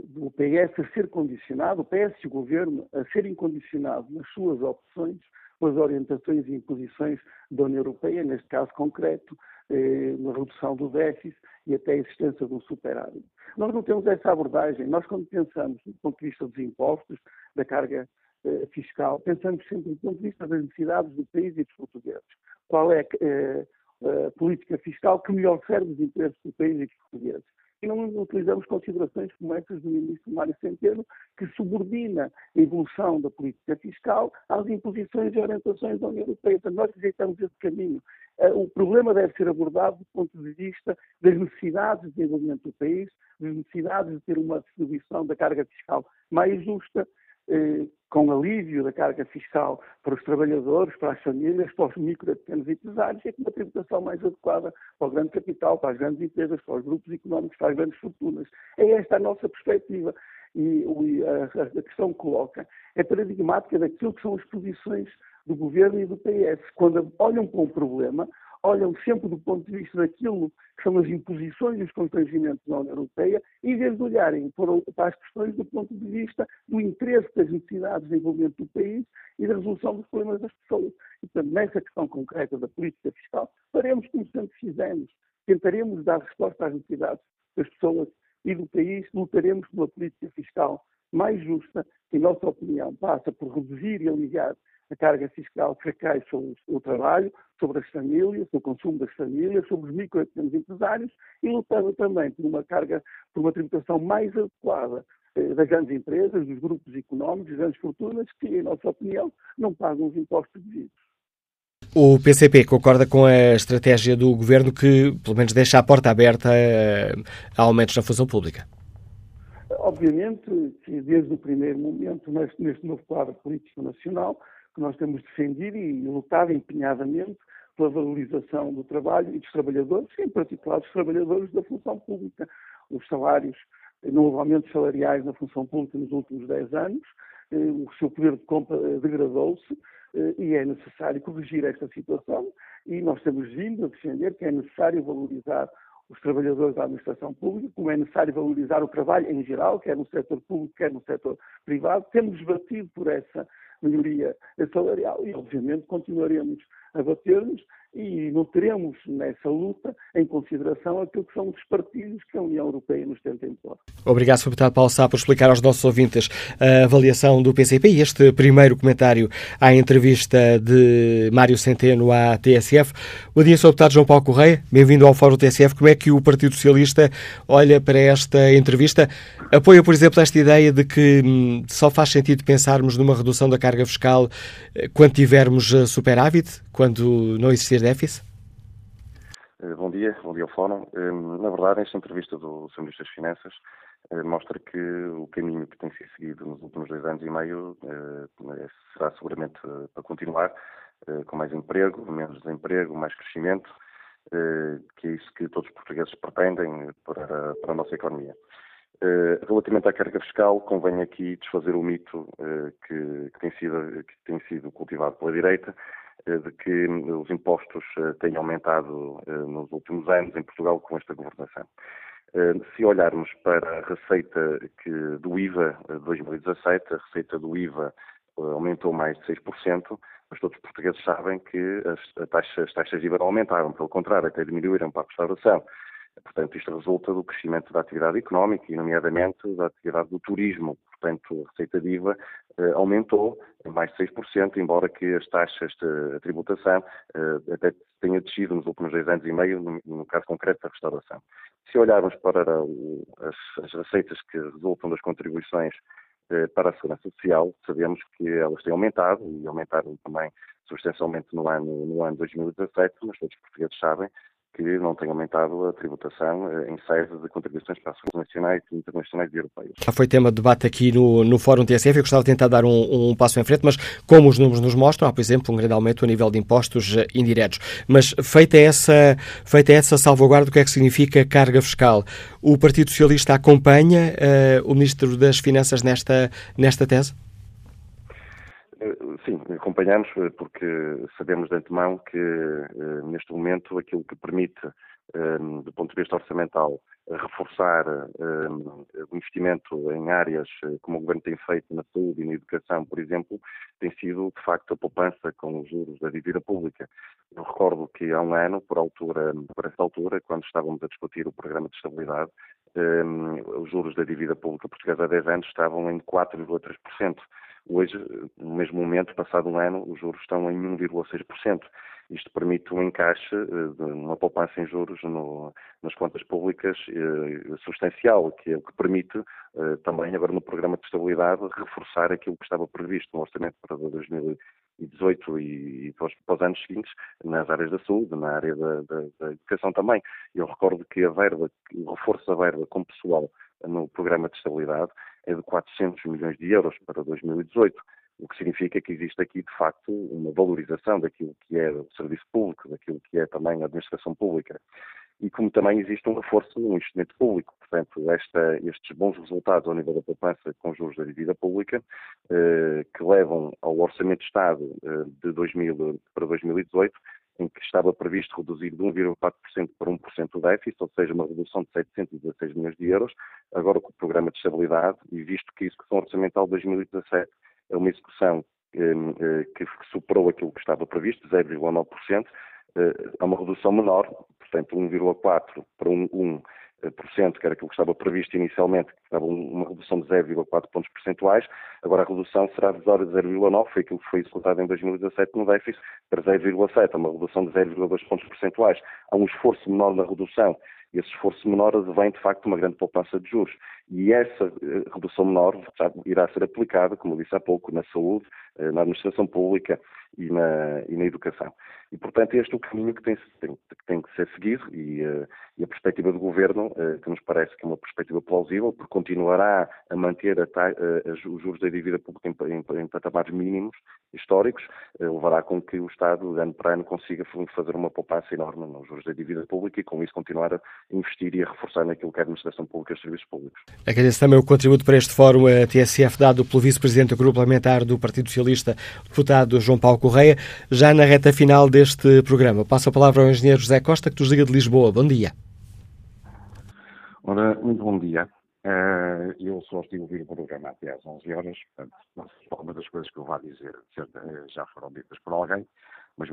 do PS a ser condicionado, o PS e o Governo a serem condicionados nas suas opções pelas orientações e imposições da União Europeia, neste caso concreto, eh, na redução do déficit e até a existência de um superávit. Nós não temos essa abordagem. Nós, quando pensamos do ponto de vista dos impostos, da carga eh, fiscal, pensamos sempre do ponto de vista das necessidades do país e dos portugueses. Qual é eh, uh, política fiscal que melhor serve os interesses do país e dos portugueses. E não utilizamos considerações como essas do ministro Mário Centeno, que subordina a evolução da política fiscal às imposições e orientações da União Europeia. Então, nós rejeitamos esse caminho. Uh, o problema deve ser abordado do ponto de vista das necessidades de desenvolvimento do país, das necessidades de ter uma distribuição da carga fiscal mais justa, eh, com alívio da carga fiscal para os trabalhadores, para as famílias, para os micro e pequenos empresários e com uma tributação mais adequada para o grande capital, para as grandes empresas, para os grupos económicos, para as grandes fortunas. É esta a nossa perspectiva. E a, a questão que coloca é paradigmática daquilo que são as posições do governo e do PS. Quando olham para um problema, olham sempre do ponto de vista daquilo que são as imposições e os constrangimentos da União Europeia, em vez de olharem para, as questões do ponto de vista do interesse das necessidades de desenvolvimento do país e da resolução dos problemas das pessoas. E, portanto, nessa questão concreta da política fiscal, faremos como sempre fizemos. Tentaremos dar resposta às necessidades das pessoas e do país, lutaremos uma política fiscal mais justa, que, em nossa opinião, passa por reduzir e aliviar a carga fiscal que recai sobre o trabalho, sobre as famílias, sobre o consumo das famílias, sobre os micro e empresários e lutando também por uma carga, por uma tributação mais adequada eh, das grandes empresas, dos grupos económicos, das grandes fortunas, que, em nossa opinião, não pagam os impostos devidos. O PCP concorda com a estratégia do governo que, pelo menos, deixa a porta aberta eh, a aumentos na função pública? Obviamente que, desde o primeiro momento, neste novo quadro político nacional, que nós temos defendido e lutado empenhadamente pela valorização do trabalho e dos trabalhadores, em particular dos trabalhadores da função pública. Os salários, não houve aumentos salariais na função pública nos últimos 10 anos, eh, o seu poder de compra eh, degradou-se eh, e é necessário corrigir esta situação e nós temos vindo a defender que é necessário valorizar os trabalhadores da administração pública, como é necessário valorizar o trabalho em geral, quer no setor público, quer no setor privado. Temos batido por essa melhoria salarial e, obviamente, continuaremos a bater-nos e não teremos nessa luta em consideração aquilo que são os partidos que a União Europeia nos tenta impor. Obrigado, Sr. Deputado Paulo Sá, por explicar aos nossos ouvintes a avaliação do PCP e este primeiro comentário à entrevista de Mário Centeno à TSF. Bom dia, Sr. Deputado João Paulo Correia, bem-vindo ao Fórum TSF. Como é que o Partido Socialista olha para esta entrevista? Apoia, por exemplo, esta ideia de que hum, só faz sentido pensarmos numa redução da carga fiscal eh, quando tivermos eh, superávit, quando não existir déficit? Eh, bom dia, bom dia ao Fórum. Na verdade, esta entrevista do Sr. Ministro das Finanças mostra que o caminho que tem sido seguido nos últimos dois anos e meio será seguramente para continuar, com mais emprego, menos desemprego, mais crescimento, que é isso que todos os portugueses pretendem para, para a nossa economia. Relativamente à carga fiscal, convém aqui desfazer o mito que, tem sido, que, tem sido, cultivado pela direita, de que os impostos têm aumentado nos últimos anos em Portugal com esta governação. se olharmos para a receita que, do IVA de 2017, a receita do IVA aumentou mais de 6%, mas todos os portugueses sabem que as, taxas, as taxas de IVA aumentaram, pelo contrário, até diminuíram para a restauração. Portanto, isto resulta do crescimento da atividade económica e, nomeadamente, da atividade do turismo. Portanto, a receita de IVA eh, aumentou em mais de 6%, embora que as taxas de tributação eh, até tenha descido nos últimos dois anos e meio, no, caso concreto da restauração. Se olharmos para as, as receitas que resultam das contribuições eh, para a segurança social, sabemos que elas têm aumentado e aumentaram também substancialmente no ano, no ano 2017, mas todos os portugueses sabem que não tem aumentado a tributação eh, em sede de contribuições para assuntos nacionais, internacionais e europeias. Já foi tema de debate aqui no, no Fórum TSF. Eu gostava de tentar dar um, um, passo em frente, mas como os números nos mostram, há, por exemplo, um grande aumento a nível de impostos eh, indiretos. Mas feita essa, feita essa salvaguarda, o que é que significa carga fiscal? O Partido Socialista acompanha uh, o Ministro das Finanças nesta, nesta tese? Sim, acompanhamos eh, porque sabemos de antemão que eh, neste momento aquilo que permite, eh, do ponto de vista orçamental, reforçar o investimento em áreas como o Governo tem feito na saúde e na educação, por exemplo, tem sido de facto a poupança com os juros da dívida pública. Eu recordo que há um ano, por, altura, por essa altura, quando estávamos a discutir o programa de estabilidade, os juros da dívida pública portuguesa há 10 anos estavam em 4,3%. Hoje, no mesmo momento, passado um ano, os juros estão em 1,6%. Isto permite um encaixe eh, de uma poupança em juros no, nas contas públicas eh, substancial, que é o que permite eh, também, agora no programa de estabilidade, reforçar aquilo que estava previsto no orçamento para 2018 e, e para, os, anos seguintes, nas áreas da saúde, na área da, da, da educação também. Eu recordo que a verba, o reforço da verba com pessoal no programa de estabilidade é de 400 milhões de euros para 2018, o que significa que existe aqui, de facto, uma valorização daquilo que é o serviço público, daquilo que é também a administração pública. E como também existe um reforço no investimento público. Portanto, esta, estes bons resultados ao nível da poupança com juros da dívida pública, eh, que levam ao Orçamento de Estado eh, de 2000 para 2018, em que estava previsto reduzir de 1,4% para 1% o déficit, ou seja, uma redução de 716 milhões de euros, agora com o programa de estabilidade, e visto que a execução orçamental de 2017 é uma execução hum, eh, que superou aquilo que estava previsto, 0,9%, eh, há uma redução menor, portanto 1,4% para 1%, que era aquilo que estava previsto inicialmente, que estava uma redução de 0,4 pontos percentuais, agora a redução será de 0,9, foi aquilo que foi executado em 2017 no déficit, para 0,7, uma redução de 0,2 pontos percentuais. Há um esforço menor na redução, e esse esforço menor advém de facto de uma grande poupança de juros. E essa eh, redução menor irá ser aplicada, como disse há pouco, na saúde, eh, na administração pública e na, e na educação. E, portanto, este é o caminho que tem, tem, que, tem que ser seguido e, uh, e, a perspectiva do Governo, uh, que nos parece que é uma perspectiva plausível, porque continuará a manter a uh, os juros da dívida pública em, em, em patamares mínimos históricos, levará com que o Estado, de ano para ano, consiga fazer uma poupança enorme nos juros da dívida pública e, com isso, continuar a investir e a reforçar naquilo que é a administração pública e os serviços públicos. Agradeço também o contributo para este fórum a TSF dado pelo Vice-Presidente do Grupo Parlamentar do Partido Socialista, deputado João Paulo Correia, já na reta final deste programa. Passo a palavra ao engenheiro José Costa, que nos liga de Lisboa. Bom dia. Ora, muito bom dia. Uh, eu só estive a ouvir o programa até às 11 horas, portanto, algumas das coisas que eu vá dizer já foram ditas por alguém, mas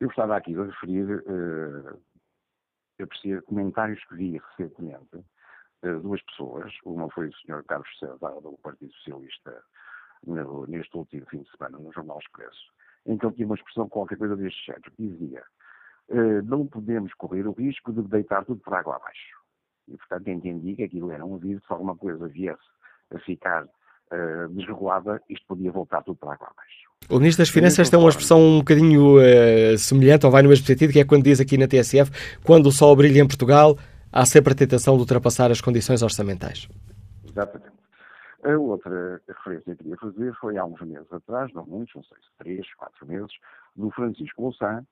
Eu estava aqui a referir, uh, apreciar comentários que vi recentemente uh, duas pessoas. Uma foi o Sr. Carlos César, do Partido Socialista, no, neste último fim de semana, no Jornal Expresso, em que ele tinha uma expressão qualquer coisa deste género, que dizia uh, não podemos correr o risco de deitar tudo por água abaixo. E, portanto, entendi que aquilo era um aviso, se alguma coisa viesse a ficar uh, desregulada, isto podia voltar tudo para água abaixo. O Ministro das Finanças tem uma expressão um bocadinho uh, semelhante, ou vai no mesmo sentido, que é quando diz aqui na TSF, quando o sol brilha em Portugal, há sempre a tentação de ultrapassar as condições orçamentais. Exatamente. A outra referência que queria fazer foi há uns meses atrás, não muitos, não sei se três, quatro meses, do Francisco Louçã,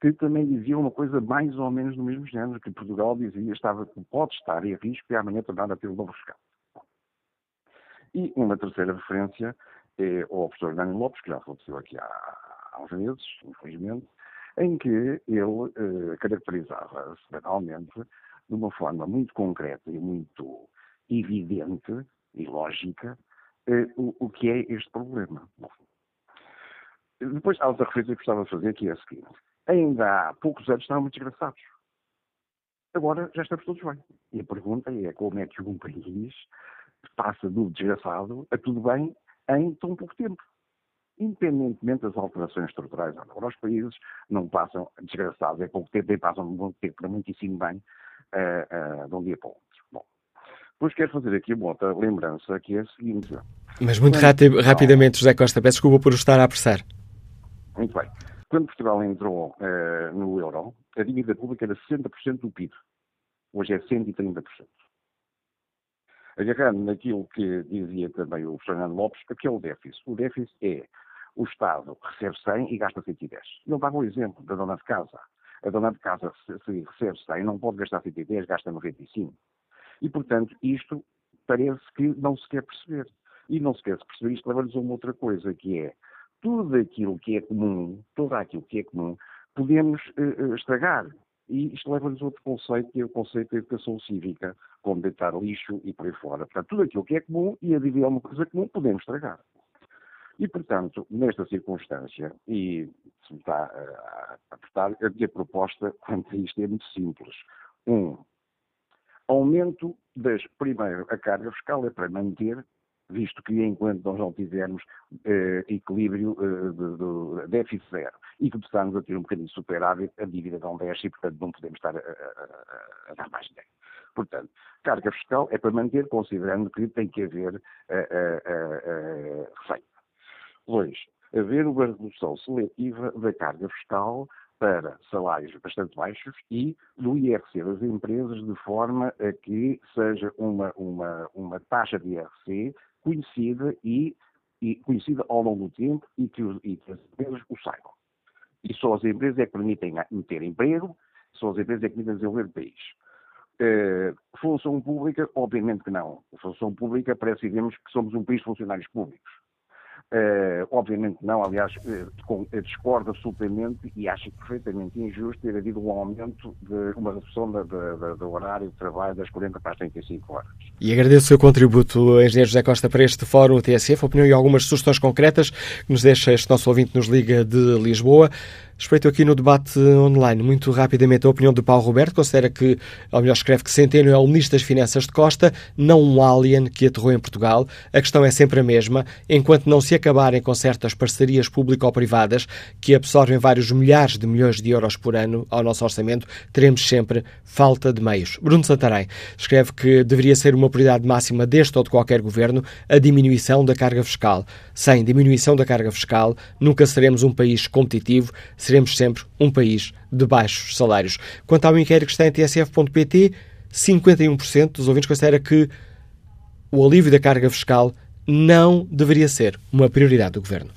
que também dizia uma coisa mais ou menos do mesmo género, que Portugal dizia estava, pode estar em risco e amanhã tornar a ter um novo fiscal. E uma terceira referência é ao professor Daniel Lopes, que já faleceu aqui há, há uns meses, infelizmente, em que ele eh, caracterizava semanalmente de uma forma muito concreta e muito evidente e lógica eh, o, o, que é este problema. Depois há outra referência que gostava de fazer, que é a seguinte. Ainda há poucos anos estávamos desgraçados. Agora já estamos todos bem. E a pergunta é como é que um país passa do desgraçado a tudo bem em tão pouco tempo. Independentemente das alterações estruturais. Agora, os países não passam desgraçados em pouco tempo, nem passam de um tempo para muitíssimo bem uh, uh, de um dia para o outro. Depois quero fazer aqui uma outra lembrança, que é a seguinte. Mas muito rapidamente, José Costa, peço desculpa por estar a apressar. Muito bem. Quando Portugal entrou uh, no euro, a dívida pública era 60% do PIB. Hoje é 130%. Agarrando naquilo que dizia também o Fernando Lopes, aquele déficit. O déficit é o Estado recebe 100 e gasta 110. Ele dava o exemplo da dona de casa. A dona de casa, se, recebe 100, não pode gastar 110, gasta 95. E, portanto, isto parece que não se quer perceber. E não se quer perceber, isto leva-nos a uma outra coisa, que é tudo aquilo que é comum, tudo aquilo que é comum, podemos uh, estragar. E isto leva-nos a outro conceito, que é o conceito da educação cívica, como deitar lixo e por aí fora. Portanto, tudo aquilo que é comum e a uma coisa comum, podemos estragar. E, portanto, nesta circunstância, e se me está a apertar, a minha proposta quanto a isto é muito simples. Um, aumento das, primeiro, a carga fiscal é para manter visto que enquanto nós não tivermos eh, equilíbrio eh, de, de, déficit zero e que começamos a ter um bocadinho de superávit, a dívida não desce e, portanto, não podemos estar a, a, a dar mais dinheiro. Portanto, carga fiscal é para manter, considerando que tem que haver receita. Dois, haver uma redução seletiva da carga fiscal para salários bastante baixos e do IRC das empresas de forma a que seja uma, uma, uma taxa de IRC conhecida e, e, conhecida ao longo do tempo e que, os, e que as empresas o saibam. E só as empresas é que permitem meter emprego, só as empresas é que permitem desenvolver o país. Uh, função pública, obviamente que não. Função pública parece que que somos um país de funcionários públicos. Uh, obviamente não, aliás, uh, discordo absolutamente e acho perfeitamente injusto ter havido um aumento de uma redução do horário de trabalho das 40 para as 35 horas. E agradeço o seu contributo, Engenheiro José Costa, para este fórum TSF, opinião e algumas sugestões concretas que nos deixa este nosso ouvinte nos Liga de Lisboa. Respeito aqui no debate online, muito rapidamente, a opinião de Paulo Roberto. Considera que, ou melhor, escreve que Centeno é o Ministro das Finanças de Costa, não um alien que aterrou em Portugal. A questão é sempre a mesma. Enquanto não se acabarem com certas parcerias público-privadas que absorvem vários milhares de milhões de euros por ano ao nosso orçamento, teremos sempre falta de meios. Bruno Santarém escreve que deveria ser uma prioridade máxima deste ou de qualquer governo a diminuição da carga fiscal. Sem diminuição da carga fiscal, nunca seremos um país competitivo, seremos sempre um país de baixos salários. Quanto ao inquérito que está em tsf.pt, 51% dos ouvintes considera que o alívio da carga fiscal não deveria ser uma prioridade do governo.